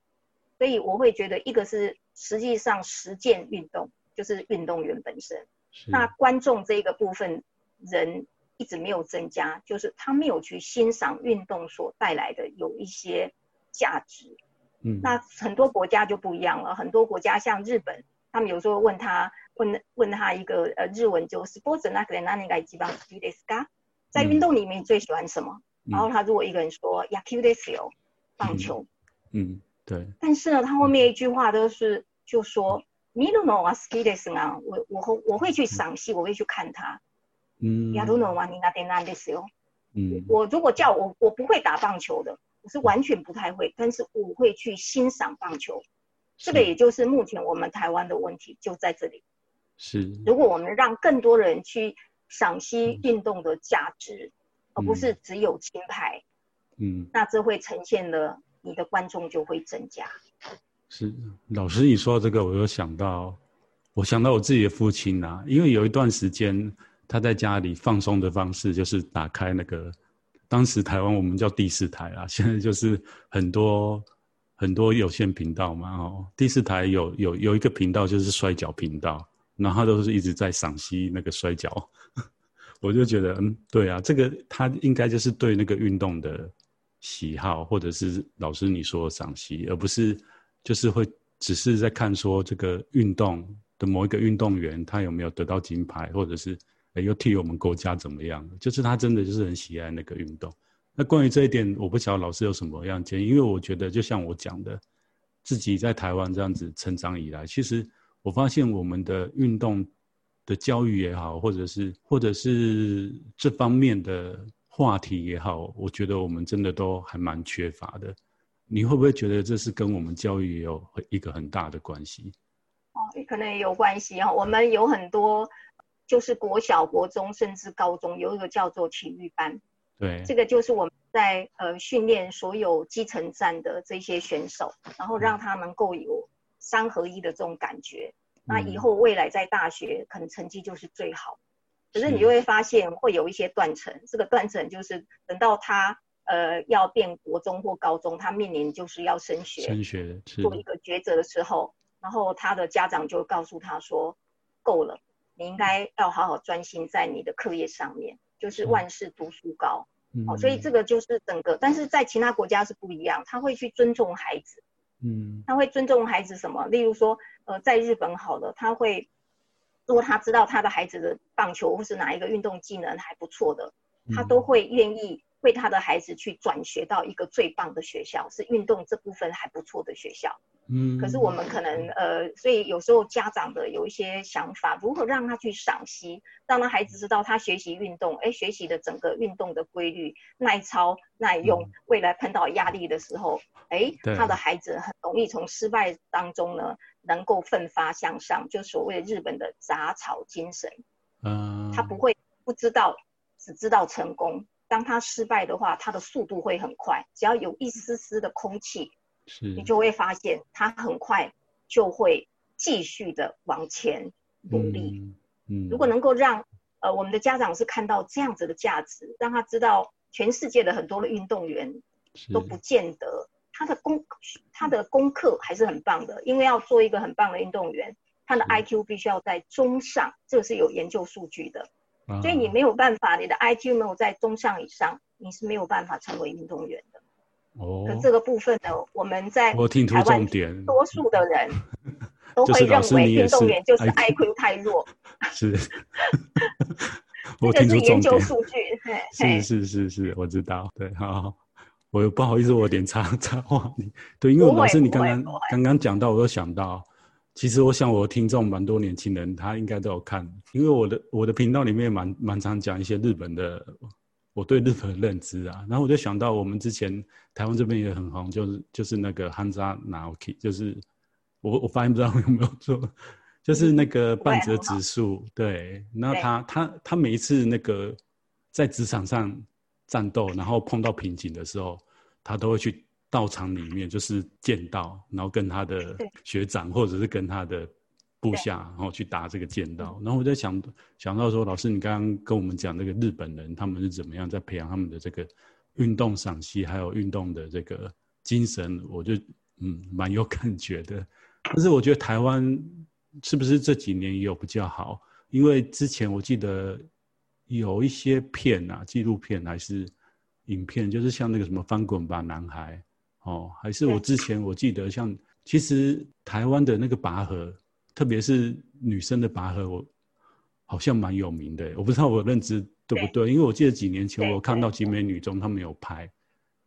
S2: 所以我会觉得一个是实际上实践运动，就是运动员本身。那观众这个部分人一直没有增加，就是他没有去欣赏运动所带来的有一些价值。嗯，那很多国家就不一样了。很多国家像日本，他们有时候问他问问他一个呃日文就 sports 那个那那个一般 u d e s a 在运动里面最喜欢什么？嗯、然后他如果一个人说 yaku desu 棒球
S1: 嗯，嗯，对。
S2: 但是呢，他后面一句话都是就说 miru no wa ski desu 啊，我我会我会去赏析，我会去看他。嗯。我如果叫我我不会打棒球的。我是完全不太会，但是我会去欣赏棒球，这个也就是目前我们台湾的问题就在这里。
S1: 是，
S2: 如果我们让更多人去赏析运动的价值，嗯，而不是只有金牌，嗯，那这会呈现了你的观众就会增加。
S1: 是，老师你说到这个，我又想到，我想到我自己的父亲啊，因为有一段时间他在家里放松的方式就是打开那个。当时台湾我们叫第四台啊，现在就是很多很多有线频道嘛。哦，第四台有有有一个频道就是摔跤频道，然后都是一直在赏析那个摔跤，我就觉得嗯，对啊，这个他应该就是对那个运动的喜好，或者是老师你说的赏析，而不是就是会只是在看说这个运动的某一个运动员他有没有得到金牌，或者是又替我们国家怎么样，就是他真的就是很喜爱那个运动。那关于这一点，我不晓得老师有什么样建议，因为我觉得就像我讲的，自己在台湾这样子成长以来，其实我发现我们的运动的教育也好，或者是或者是这方面的话题也好，我觉得我们真的都还蛮缺乏的。你会不会觉得这是跟我们教育也有一个很大的关系？
S2: 哦，可能也有关系哦。我们有很多就是国小、国中甚至高中有一个叫做体育班，
S1: 对，
S2: 这个就是我们在呃训练所有基层站的这些选手，然后让他能够有三合一的这种感觉。嗯、那以后未来在大学可能成绩就是最好。可是你就会发现会有一些断层，这个断层就是等到他。呃，要变国中或高中，他面临就是要升学，
S1: 升学
S2: 做一个抉择的时候，然后他的家长就告诉他说：“够了，你应该要好好专心在你的课业上面，就是万事读书高。嗯”哦，所以这个就是整个，但是在其他国家是不一样，他会去尊重孩子，
S1: 嗯，
S2: 他会尊重孩子什么？例如说，呃，在日本好了，他会如果他知道他的孩子的棒球或是哪一个运动技能还不错的，他都会愿意。为他的孩子去转学到一个最棒的学校，是运动这部分还不错的学校。
S1: 嗯，
S2: 可是我们可能呃，所以有时候家长的有一些想法，如何让他去赏析，让他孩子知道他学习运动，哎，学习的整个运动的规律，耐操耐用，嗯、未来碰到压力的时候，哎，他的孩子很容易从失败当中呢，能够奋发向上，就所谓日本的杂草精神。
S1: 嗯，
S2: 他不会不知道，只知道成功。当他失败的话，他的速度会很快。只要有一丝丝的空气，
S1: 是
S2: 你就会发现他很快就会继续的往前努力。
S1: 嗯，嗯，
S2: 如果能够让呃我们的家长是看到这样子的价值，让他知道全世界的很多的运动员都不见得他的功他的功课还是很棒的，因为要做一个很棒的运动员，他的 IQ 必须要在中上，这个是有研究数据的。所以你没有办法，你的 IQ 没有在中上以上，你是没有办法成为运动员的。
S1: 哦，
S2: 可这个部分呢，我们在
S1: 我听出重点，
S2: 多数的人 都会认为运动员就是 IQ 太弱。
S1: 是，
S2: 我听出研究数据，
S1: 是是是是，我知道。对，好，我不好意思，我有点插插话你。对，因为老师你刚刚刚刚讲到，我都想到。其实我想，我听众蛮多年轻人，他应该都有看，因为我的我的频道里面蛮蛮常讲一些日本的，我对日本的认知啊。然后我就想到，我们之前台湾这边也很红，就是就是那个汉莎 Naoki，，就是我我发现不知道有没有错，就是那个半泽直树，对。那他他他每一次那个在职场上战斗，然后碰到瓶颈的时候，他都会去。道场里面就是剑道，然后跟他的学长或者是跟他的部下，然后去打这个剑道。然后我在想，想到说，老师你刚刚跟我们讲这个日本人他们是怎么样在培养他们的这个运动赏析，还有运动的这个精神，我就嗯蛮有感觉的。但是我觉得台湾是不是这几年也有比较好？因为之前我记得有一些片啊，纪录片还是影片，就是像那个什么翻滚吧男孩。哦，还是我之前我记得像，其实台湾的那个拔河，特别是女生的拔河，我好像蛮有名的。我不知道我认知对不对，因为我记得几年前我看到集美女中他们有拍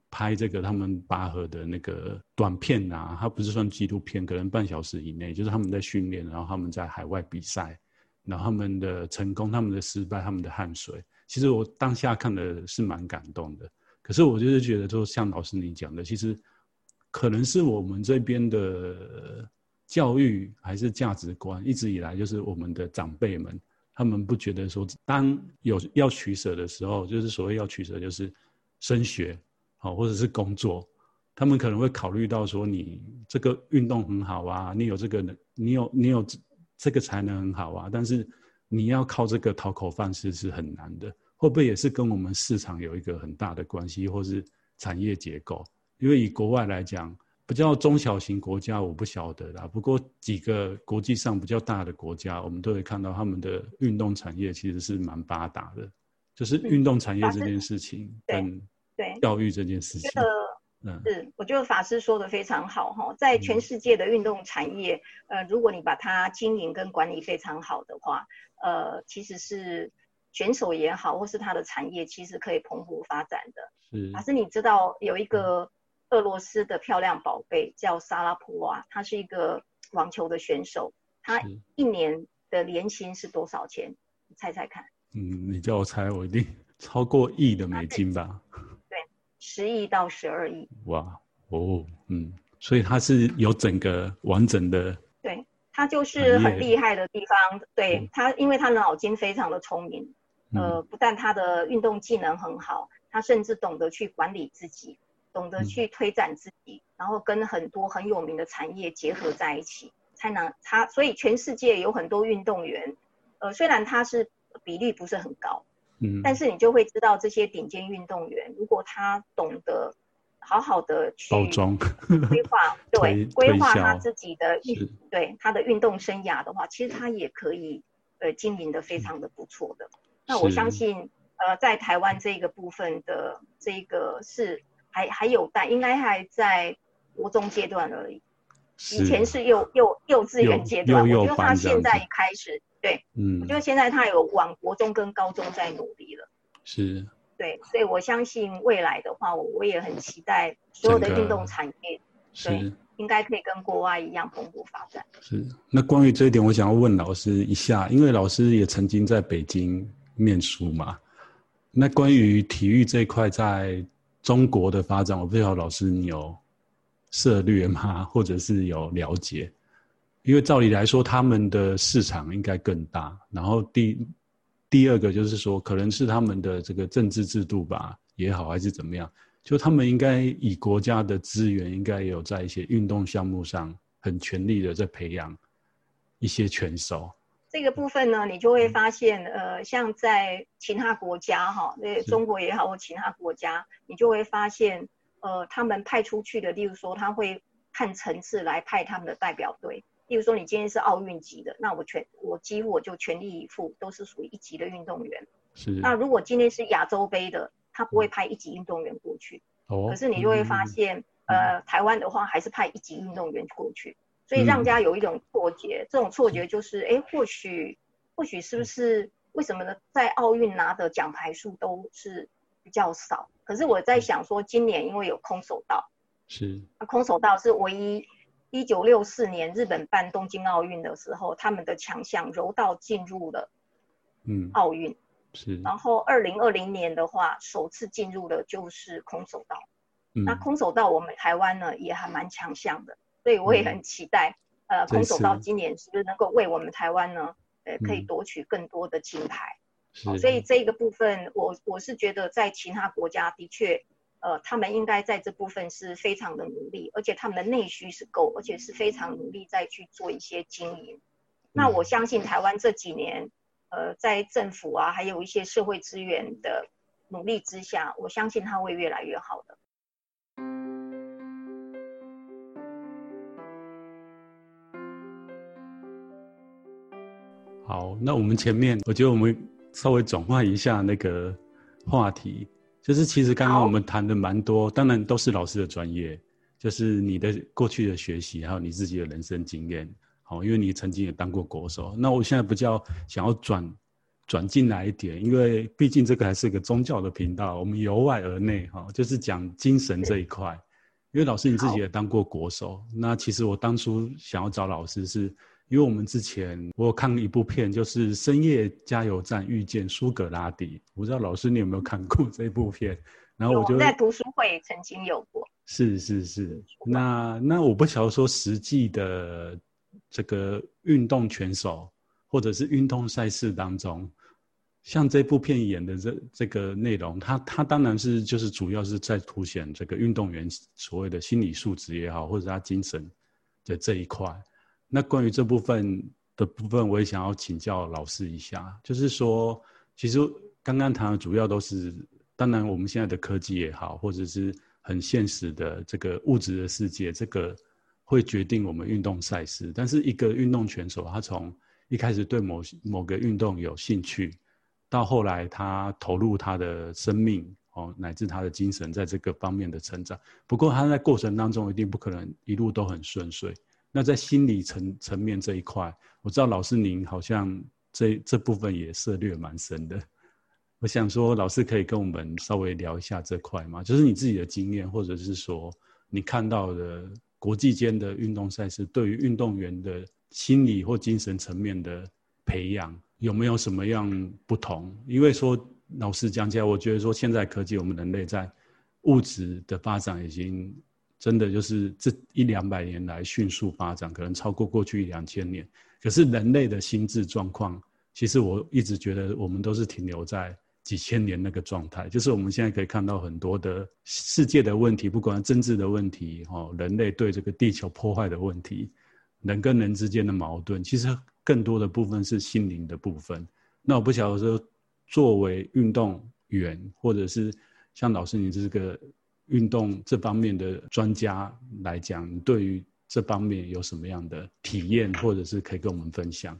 S1: 拍这个他们拔河的那个短片啊，它不是算纪录片，可能半小时以内，就是他们在训练，然后他们在海外比赛，然后他们的成功、他们的失败、他们的汗水，其实我当下看的是蛮感动的。可是我就是觉得，说像老师你讲的，其实可能是我们这边的教育还是价值观，一直以来就是我们的长辈们，他们不觉得说，当有要取舍的时候，就是所谓要取舍，就是升学，好，或者是工作，他们可能会考虑到说，你这个运动很好啊，你有这个能，你有你有这个才能很好啊，但是你要靠这个讨口饭吃是很难的。会不会也是跟我们市场有一个很大的关系，或是产业结构？因为以国外来讲，比较中小型国家，我不晓得啦。不过几个国际上比较大的国家，我们都会看到他们的运动产业其实是蛮发达的。就是运动产业这件事情，跟对教育这件事情。嗯，
S2: 是，我觉得法师说的非常好哈，在全世界的运动产业，嗯、呃，如果你把它经营跟管理非常好的话，呃，其实是选手也好，或是他的产业，其实可以蓬勃发展的。
S1: 是，
S2: 法师，你知道有一个俄罗斯的漂亮宝贝叫莎拉波娃，她是一个网球的选手，她一年的年薪是多少钱？你猜猜看。
S1: 嗯，你叫我猜，我一定超过亿的美金吧。
S2: 对十亿到十二亿，
S1: 哇哦，嗯，所以他是有整个完整的，
S2: 对，他就是很厉害的地方，对、嗯、他，因为他的脑筋非常的聪明，呃，不但他的运动技能很好，他甚至懂得去管理自己，懂得去推展自己，嗯、然后跟很多很有名的产业结合在一起，才能他，所以全世界有很多运动员，呃，虽然他是比例不是很高。嗯，但是你就会知道这些顶尖运动员，如果他懂得好好的去包装。规划，对，规划他自己的运，对他的运动生涯的话，其实他也可以呃经营的非常的不错的。那我相信呃在台湾这个部分的这个是还还有待，应该还在国中阶段而已。以前是。幼幼幼稚园阶段，我觉得他现在开始。对，嗯，我觉得现在他有往国中跟高中在努力了，
S1: 是，
S2: 对，所以我相信未来的话，我我也很期待所有的运动产业，是，应该可以跟国外一样蓬勃发展。
S1: 是，那关于这一点，我想要问老师一下，因为老师也曾经在北京念书嘛，那关于体育这一块在中国的发展，我不知道老师你有涉略吗？或者是有了解？因为照理来说，他们的市场应该更大。然后第第二个就是说，可能是他们的这个政治制度吧，也好还是怎么样，就他们应该以国家的资源，应该有在一些运动项目上很全力的在培养一些拳手。
S2: 这个部分呢，你就会发现，呃，像在其他国家哈，那中国也好或其他国家，你就会发现，呃，他们派出去的，例如说，他会看层次来派他们的代表队。例如说，你今天是奥运级的，那我全我几乎我就全力以赴，都是属于一级的运动员。
S1: 是。
S2: 那如果今天是亚洲杯的，他不会派一级运动员过去。哦。可是你就会发现，嗯、呃，台湾的话还是派一级运动员过去，所以让大家有一种错觉，嗯、这种错觉就是，哎，或许或许是不是为什么呢？在奥运拿的奖牌数都是比较少。可是我在想说，今年因为有空手道，
S1: 是。
S2: 空手道是唯一。一九六四年日本办东京奥运的时候，他们的强项柔道进入了，嗯，奥运
S1: 是。
S2: 然后二零二零年的话，首次进入的就是空手道。嗯，那空手道我们台湾呢也还蛮强项的，所以我也很期待，嗯、呃，空手道今年是不是能够为我们台湾呢，呃，可以夺取更多的金牌？是。所以这个部分，我我是觉得在其他国家的确。呃，他们应该在这部分是非常的努力，而且他们的内需是够，而且是非常努力再去做一些经营。那我相信台湾这几年，呃，在政府啊，还有一些社会资源的努力之下，我相信它会越来越好的。
S1: 好，那我们前面，我觉得我们稍微转换一下那个话题。就是其实刚刚我们谈的蛮多，当然都是老师的专业，就是你的过去的学习，还有你自己的人生经验。好，因为你曾经也当过国手。那我现在比较想要转转进来一点，因为毕竟这个还是一个宗教的频道，我们由外而内哈，就是讲精神这一块。因为老师你自己也当过国手，那其实我当初想要找老师是。因为我们之前我有看一部片，就是《深夜加油站遇见苏格拉底》，我不知道老师你有没有看过这部片？然后我就
S2: 在读书会曾经有过。
S1: 是是是，那那我不晓得说实际的这个运动选手或者是运动赛事当中，像这部片演的这这个内容，它它当然是就是主要是在凸显这个运动员所谓的心理素质也好，或者他精神的这一块。那关于这部分的部分，我也想要请教老师一下，就是说，其实刚刚谈的主要都是，当然我们现在的科技也好，或者是很现实的这个物质的世界，这个会决定我们运动赛事。但是一个运动选手，他从一开始对某某个运动有兴趣，到后来他投入他的生命，哦，乃至他的精神在这个方面的成长。不过他在过程当中一定不可能一路都很顺遂。那在心理层层面这一块，我知道老师您好像这这部分也涉猎蛮深的。我想说，老师可以跟我们稍微聊一下这块吗？就是你自己的经验，或者是说你看到的国际间的运动赛事，对于运动员的心理或精神层面的培养，有没有什么样不同？因为说老实讲起来，我觉得说现在科技，我们人类在物质的发展已经真的就是这一两百年来迅速发展，可能超过过去一两千年。可是人类的心智状况，其实我一直觉得我们都是停留在。几千年那个状态，就是我们现在可以看到很多的世界的问题，不管政治的问题，哈，人类对这个地球破坏的问题，人跟人之间的矛盾，其实更多的部分是心灵的部分。那我不晓得说，作为运动员，或者是像老师你这个运动这方面的专家来讲，对于这方面有什么样的体验，或者是可以跟我们分享？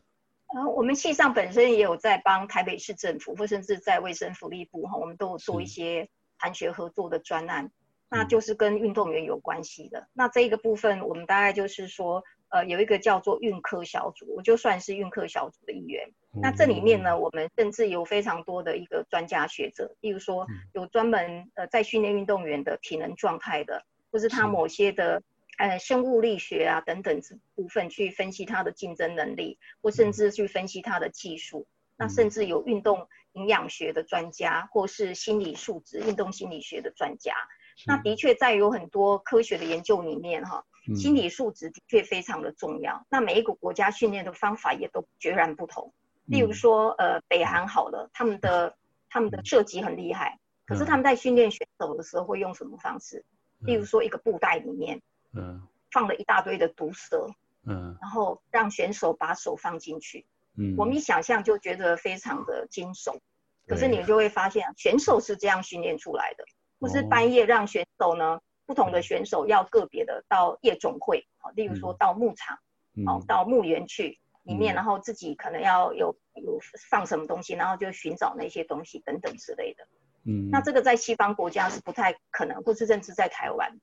S2: 我们系上本身也有在帮台北市政府，或甚至在卫生福利部哈，我们都有做一些产学合作的专案，那就是跟运动员有关系的。那这一个部分，我们大概就是说，呃，有一个叫做运科小组，我就算是运科小组的一员。那这里面呢，我们甚至有非常多的一个专家学者，例如说有专门呃在训练运动员的体能状态的，或是他某些的。呃，生物力学啊等等这部分去分析他的竞争能力，或甚至去分析他的技术。嗯、那甚至有运动营养学的专家，或是心理素质、运动心理学的专家。那的确在有很多科学的研究里面，哈，心理素质的确非常的重要。嗯、那每一个国家训练的方法也都截然不同。例如说，呃，北韩好了，他们的他们的射击很厉害，可是他们在训练选手的时候会用什么方式？例如说，一个布袋里面。嗯，放了一大堆的毒蛇，嗯，然后让选手把手放进去，嗯，我们一想象就觉得非常的惊悚，可是你就会发现选手是这样训练出来的，不是半夜让选手呢，不同的选手要个别的到夜总会，好，例如说到牧场，好，到墓园去里面，然后自己可能要有有放什么东西，然后就寻找那些东西等等之类的，嗯，那这个在西方国家是不太可能，或是甚至在台湾。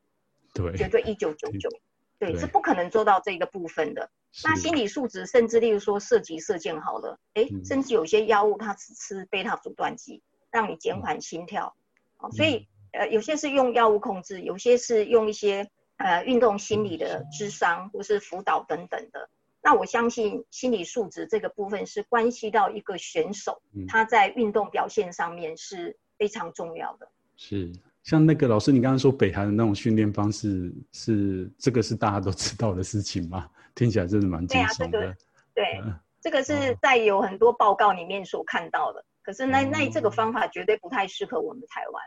S2: 对，绝对一九九九，对，是不可能做到这个部分的。那心理素质，甚至例如说涉及射箭好了，哎，甚至有些药物它只吃贝塔阻断剂，让你减缓心跳。嗯、所以呃，有些是用药物控制，有些是用一些呃运动心理的智商或是辅导等等的。那我相信心理素质这个部分是关系到一个选手他在运动表现上面是非常重要的。
S1: 是。像那个老师，你刚刚说北韩的那种训练方式是这个是大家都知道的事情吗？听起来真的蛮惊悚的。对啊，这个对，嗯、这个是在有很多报告里面所看到的。哦、可是那那这个方法绝对不太适合我们台湾。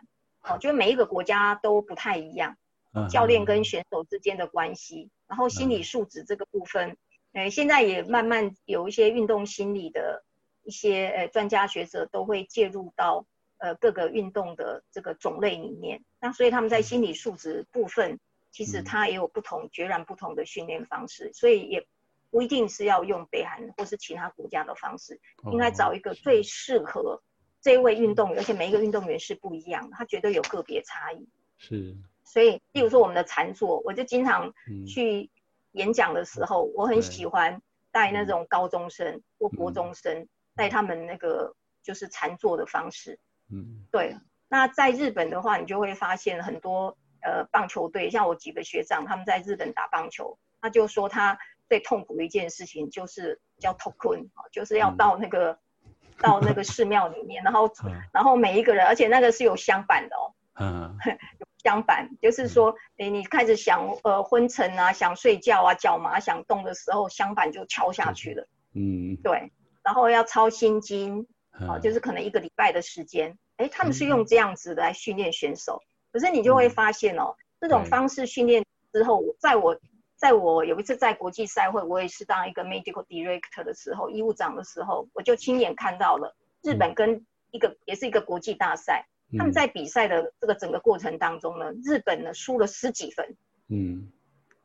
S1: 哦，觉得每一个国家都不太一样。嗯、教练跟选手之间的关系，嗯、然后心理素质这个部分，呃、嗯，现在也慢慢有一些运动心理的一些呃专家学者都会介入到。呃，各个运动的这个种类里面，那所以他们在心理素质部分，其实他也有不同、截然不同的训练方式，所以也不一定是要用北韩或是其他国家的方式，应该找一个最适合这位运动员，而且每一个运动员是不一样的，他绝对有个别差异。是，所以，例如说我们的禅坐，我就经常去演讲的时候，我很喜欢带那种高中生或国中生，带他们那个就是禅坐的方式。嗯，对。那在日本的话，你就会发现很多呃棒球队，像我几个学长，他们在日本打棒球，他就说他最痛苦的一件事情就是叫 tokun 就是要到那个、嗯、到那个寺庙里面，然后、嗯、然后每一个人，而且那个是有香板的哦，嗯，有香板，就是说，哎，你开始想呃昏沉啊，想睡觉啊，脚麻想动的时候，相反就敲下去了，嗯，对，然后要抄心经。啊，就是可能一个礼拜的时间，哎，他们是用这样子来训练选手。可是你就会发现哦，这种方式训练之后，在我，在我有一次在国际赛会，我也是当一个 medical director 的时候，医务长的时候，我就亲眼看到了日本跟一个也是一个国际大赛，他们在比赛的这个整个过程当中呢，日本呢输了十几分，嗯，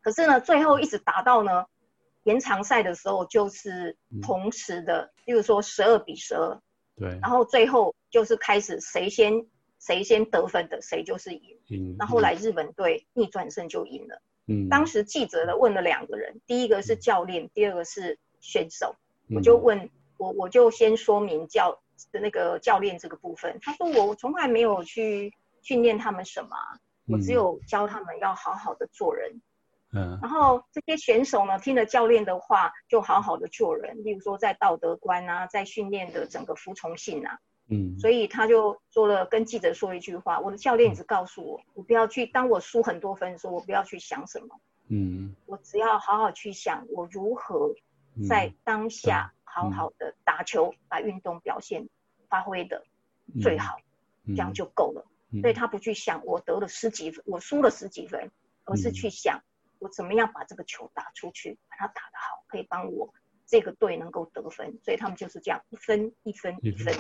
S1: 可是呢，最后一直打到呢延长赛的时候，就是同时的，例如说十二比十二。对，然后最后就是开始谁先
S2: 谁先得分的谁就是赢。嗯，那后来日本队逆转胜就赢了。嗯，当时记者呢问了两个人，第一个是教练，第二个是选手。我就问我，我就先说明教的那个教练这个部分。他说我从来没有去训练他们什么，我只有教他们要好好的做人。嗯，然后这些选手呢，听了教练的话，就好好的做人。例如说，在道德观啊，在训练的整个服从性啊，嗯，所以他就做了跟记者说一句话：我的教练只告诉我，我不要去，当我输很多分的时候，我不要去想什么，嗯，我只要好好去想我如何在当下好好的打球，把运动表现发挥的最好，这样就够了。所以他不去想我得了十几分，我输了十几分，而是去想。我怎么样把这个球打出去，把它打得好，可以帮我这个队能够得分，所以他们就是这样一分一分一分，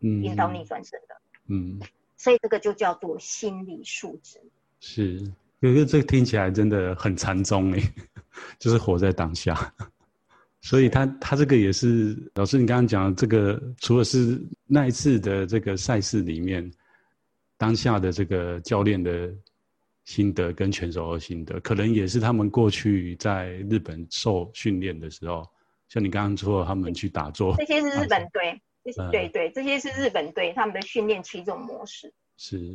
S2: 嗯，赢到逆转胜的，嗯，所以这个就叫做心理素质。
S1: 是，可是这个听起来真的很禅宗诶，就是活在当下。所以他他这个也是老师，你刚刚讲的这个，除了是那一次的这个赛事里面，当下的这个教练的。心得跟选手的心得，可能也是他们过去在日本受训练的时候，像你刚刚说他们去打坐，
S2: 这些是日本队，这些对对，这些是日本队他们的训练七种模式。
S1: 是，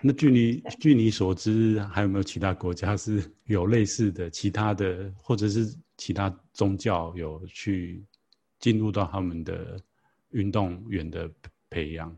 S1: 那据你据你所知，还有没有其他国家是有类似的其他的，或者是其他宗教有去进入到他们的运动员的培养？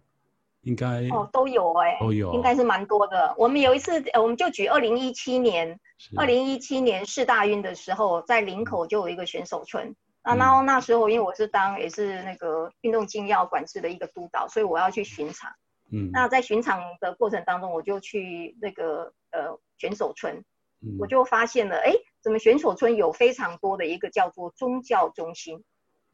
S1: 应该
S2: 哦，都有哎、欸，
S1: 都有，
S2: 应该是蛮多的。我们有一次，呃，我们就举二零一七年，二零一七年世大运的时候，在林口就有一个选手村。啊、嗯，然后那时候因为我是当也是那个运动竞要管制的一个督导，所以我要去巡场。嗯，那在巡场的过程当中，我就去那个呃选手村，嗯、我就发现了，哎，怎么选手村有非常多的一个叫做宗教中心。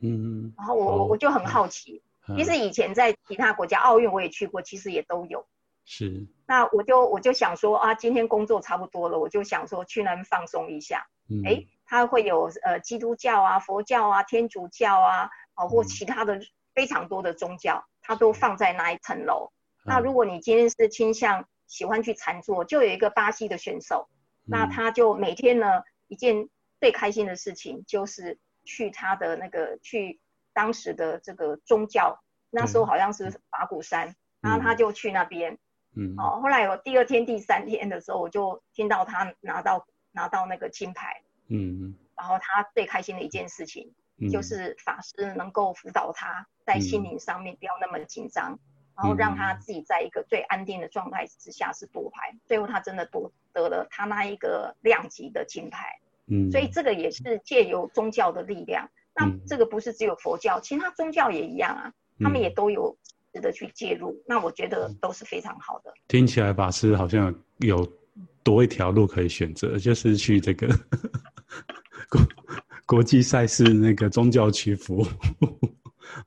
S2: 嗯嗯，然后我、哦、我就很好奇。其实以前在其他国家奥运我也去过，其实也都有。
S1: 是。
S2: 那我就我就想说啊，今天工作差不多了，我就想说去那边放松一下。嗯。哎，它会有呃基督教啊、佛教啊、天主教啊，啊或其他的非常多的宗教，它都放在那一层楼。那如果你今天是倾向喜欢去禅坐，就有一个巴西的选手，那他就每天呢一件最开心的事情就是去他的那个去。当时的这个宗教，那时候好像是法鼓山，嗯、然后他就去那边，嗯，哦，后来有第二天、第三天的时候，我就听到他拿到拿到那个金牌，嗯，然后他最开心的一件事情，嗯、就是法师能够辅导他在心灵上面不要那么紧张，嗯、然后让他自己在一个最安定的状态之下是夺牌，最后他真的夺得了他那一个量级的金牌，嗯，所以这个也是借由宗教的力量。那这个不是只有佛教，其他宗教也一样啊，他们也都有值得去介入。嗯、那我觉得都是非常好的。
S1: 听起来法师好像有多一条路可以选择，就是去这个 国国际赛事那个宗教区服务。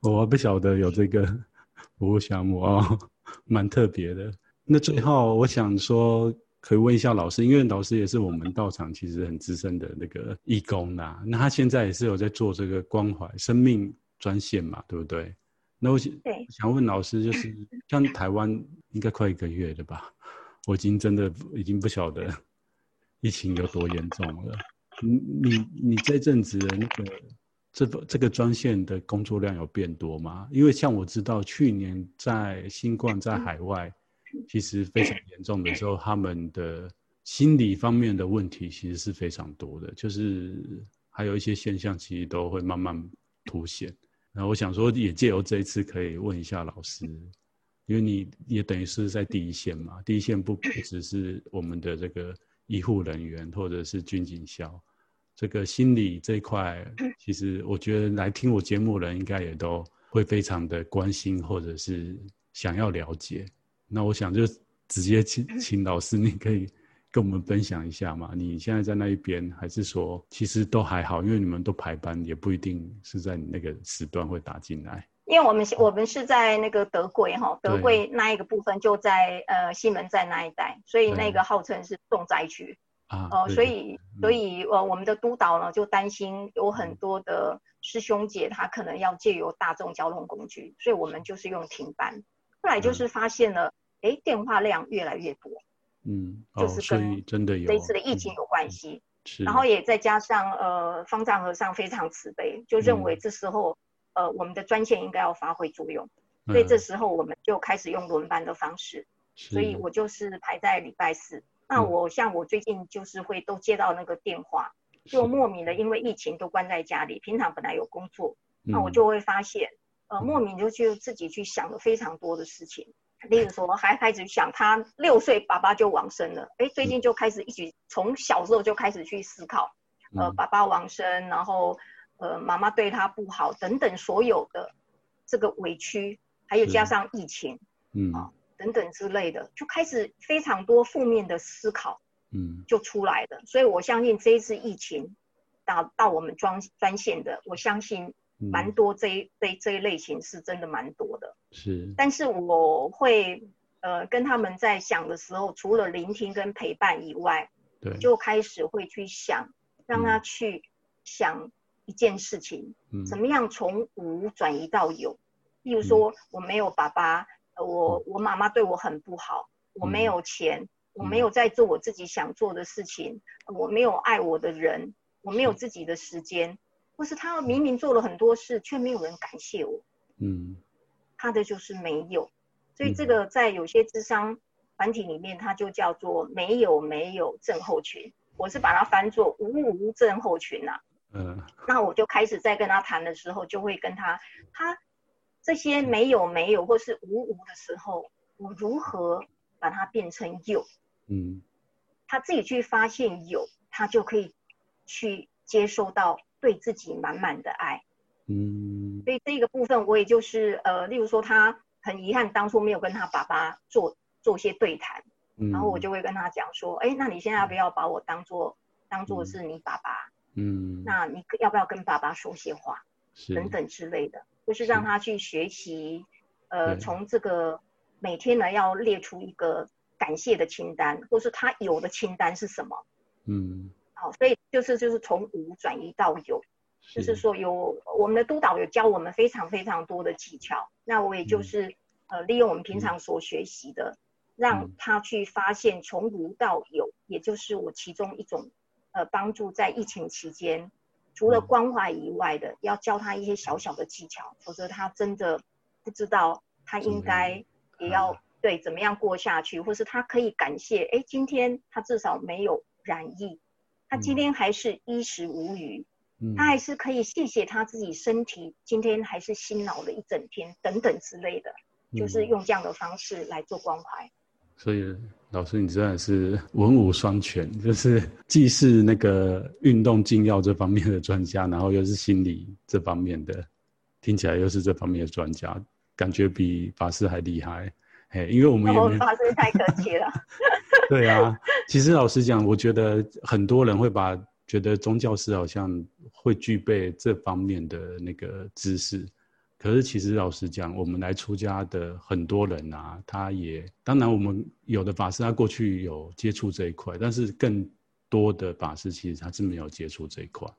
S1: 我不晓得有这个服务项目啊、哦，蛮特别的。那最后我想说。可以问一下老师，因为老师也是我们道场其实很资深的那个义工呐。那他现在也是有在做这个关怀生命专线嘛，对不对？那我想想问老师，就是 像台湾应该快一个月了吧？我已经真的已经不晓得疫情有多严重了。你你你这阵子的那个这这个专线的工作量有变多吗？因为像我知道去年在新冠在海外。其实非常严重的时候，他们的心理方面的问题其实是非常多的，就是还有一些现象其实都会慢慢凸显。然后我想说，也借由这一次可以问一下老师，因为你也等于是在第一线嘛，第一线不不只是我们的这个医护人员或者是军警校，这个心理这一块，其实我觉得来听我节目的人应该也都会非常的关心或者是想要了解。那我想就直接请请老师，你可以跟我们分享一下嘛？你现在在那一边，还是说其实都还好？因为你们都排班，也不一定是在你那个时段会打进来。
S2: 因为我们我们是在那个德贵哈，德贵那一个部分就在呃西门站那一带，所以那个号称是重灾区呃，所以所以呃我们的督导呢就担心有很多的师兄姐他可能要借由大众交通工具，所以我们就是用停班。后来就是发现了。哎，电话量越来越多。
S1: 嗯，
S2: 就是跟
S1: 真的有
S2: 这一次的疫情有
S1: 关系。
S2: 然后也再加上呃，方丈和尚非常慈悲，就认为这时候、嗯、呃，我们的专线应该要发挥作用，所以这时候我们就开始用轮班的方式。所以我就是排在礼拜四。那我像我最近就是会都接到那个电话，就莫名的因为疫情都关在家里，平常本来有工作，那我就会发现，呃，莫名就去自己去想了非常多的事情。例如说，还开始想他六岁爸爸就往生了，哎，最近就开始一起从小时候就开始去思考，呃，爸爸往生，然后呃，妈妈对他不好等等所有的这个委屈，还有加上疫情，嗯。啊。等等之类的，就开始非常多负面的思考，嗯，就出来了。所以我相信这一次疫情打到我们专专线的，我相信蛮多这一、嗯、这一这一类型是真的蛮多的。
S1: 是，
S2: 但是我会呃跟他们在想的时候，除了聆听跟陪伴以外，
S1: 对，
S2: 就开始会去想，让他去想一件事情，嗯，怎么样从无转移到有。例如说，我没有爸爸。我我妈妈对我很不好，我没有钱，嗯、我没有在做我自己想做的事情，嗯、我没有爱我的人，我没有自己的时间，或是他明明做了很多事，却没有人感谢我。
S1: 嗯，
S2: 他的就是没有，所以这个在有些智商团体里面，它就叫做没有没有症候群，我是把它翻作无无症候群呐、啊。
S1: 嗯，
S2: 那我就开始在跟他谈的时候，就会跟他他。这些没有没有或是无无的时候，我如何把它变成有？
S1: 嗯，
S2: 他自己去发现有，他就可以去接受到对自己满满的爱。
S1: 嗯，
S2: 所以这个部分我也就是呃，例如说他很遗憾当初没有跟他爸爸做做些对谈，嗯，然后我就会跟他讲说，哎，那你现在要不要把我当做当做是你爸爸？
S1: 嗯，
S2: 那你要不要跟爸爸说些话？
S1: 是
S2: 等等之类的。就是让他去学习，呃，从这个每天呢要列出一个感谢的清单，或是他有的清单是什么？
S1: 嗯，
S2: 好，所以就是就是从无转移到有，是就是。说有我们的督导有教我们非常非常多的技巧，那我也就是、嗯、呃利用我们平常所学习的，让他去发现从无到有，也就是我其中一种呃帮助在疫情期间。除了关怀以外的，要教他一些小小的技巧，否则他真的不知道他应该也要对怎么样过下去，或是他可以感谢，哎，今天他至少没有染疫，他今天还是衣食无虞，他还是可以谢谢他自己身体今天还是辛劳了一整天等等之类的，就是用这样的方式来做关怀。
S1: 所以老师，你真的是 文武双全，就是既是那个运动禁药这方面的专家，然后又是心理这方面的，听起来又是这方面的专家，感觉比法师还厉害。嘿，因为我们也没有
S2: 法师太客气了。
S1: 对啊，其实老实讲，我觉得很多人会把觉得宗教师好像会具备这方面的那个知识。可是，其实老实讲，我们来出家的很多人啊，他也当然，我们有的法师他过去有接触这一块，但是更多的法师其实他是没有接触这一块。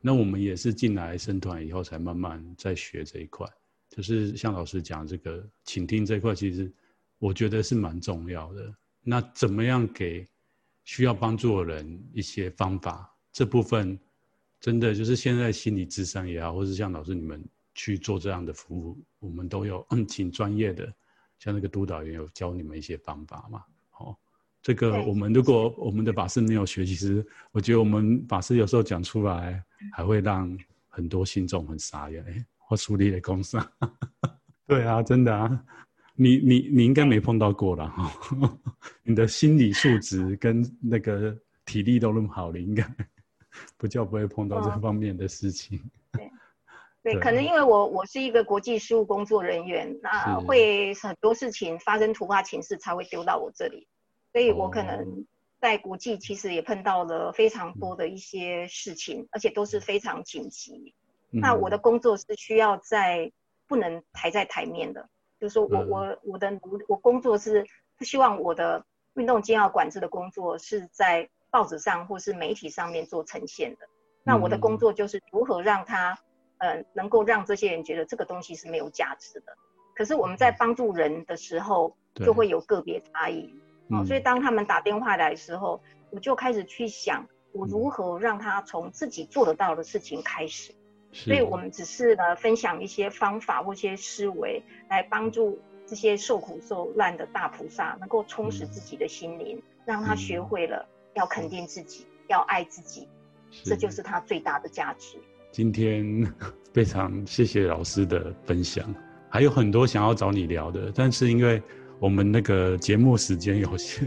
S1: 那我们也是进来僧团以后，才慢慢在学这一块。就是像老师讲这个倾听这一块，其实我觉得是蛮重要的。那怎么样给需要帮助的人一些方法？这部分真的就是现在心理智商也好，或是像老师你们。去做这样的服务，我们都有请专业的，像那个督导员有教你们一些方法嘛？哦，这个我们如果我们的法师没有学，其实我觉得我们法师有时候讲出来，还会让很多信众很傻眼。哎，我处理的公司，对啊，真的啊，你你你应该没碰到过了哈，你的心理素质跟那个体力都那么好，你应该 不叫不会碰到这方面的事情。
S2: 对，可能因为我我是一个国际事务工作人员，那会很多事情发生突发情势才会丢到我这里，所以我可能在国际其实也碰到了非常多的一些事情，嗯、而且都是非常紧急。嗯、那我的工作是需要在不能抬在台面的，就是说我、嗯、我我的我工作是不希望我的运动健药管制的工作是在报纸上或是媒体上面做呈现的。那我的工作就是如何让他。呃，能够让这些人觉得这个东西是没有价值的，可是我们在帮助人的时候，就会有个别差异。哦，所以当他们打电话来的时候，我就开始去想，我如何让他从自己做得到的事情开始。所以我们只是呢，分享一些方法或一些思维，来帮助这些受苦受难的大菩萨，能够充实自己的心灵，嗯、让他学会了要肯定自己，嗯、要爱自己，这就是他最大的价值。
S1: 今天 非常谢谢老师的分享，还有很多想要找你聊的，但是因为我们那个节目时间有限，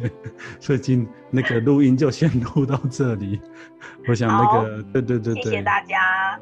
S1: 所以今那个录音就先录到这里。我想那个，对对对对，
S2: 谢谢大家。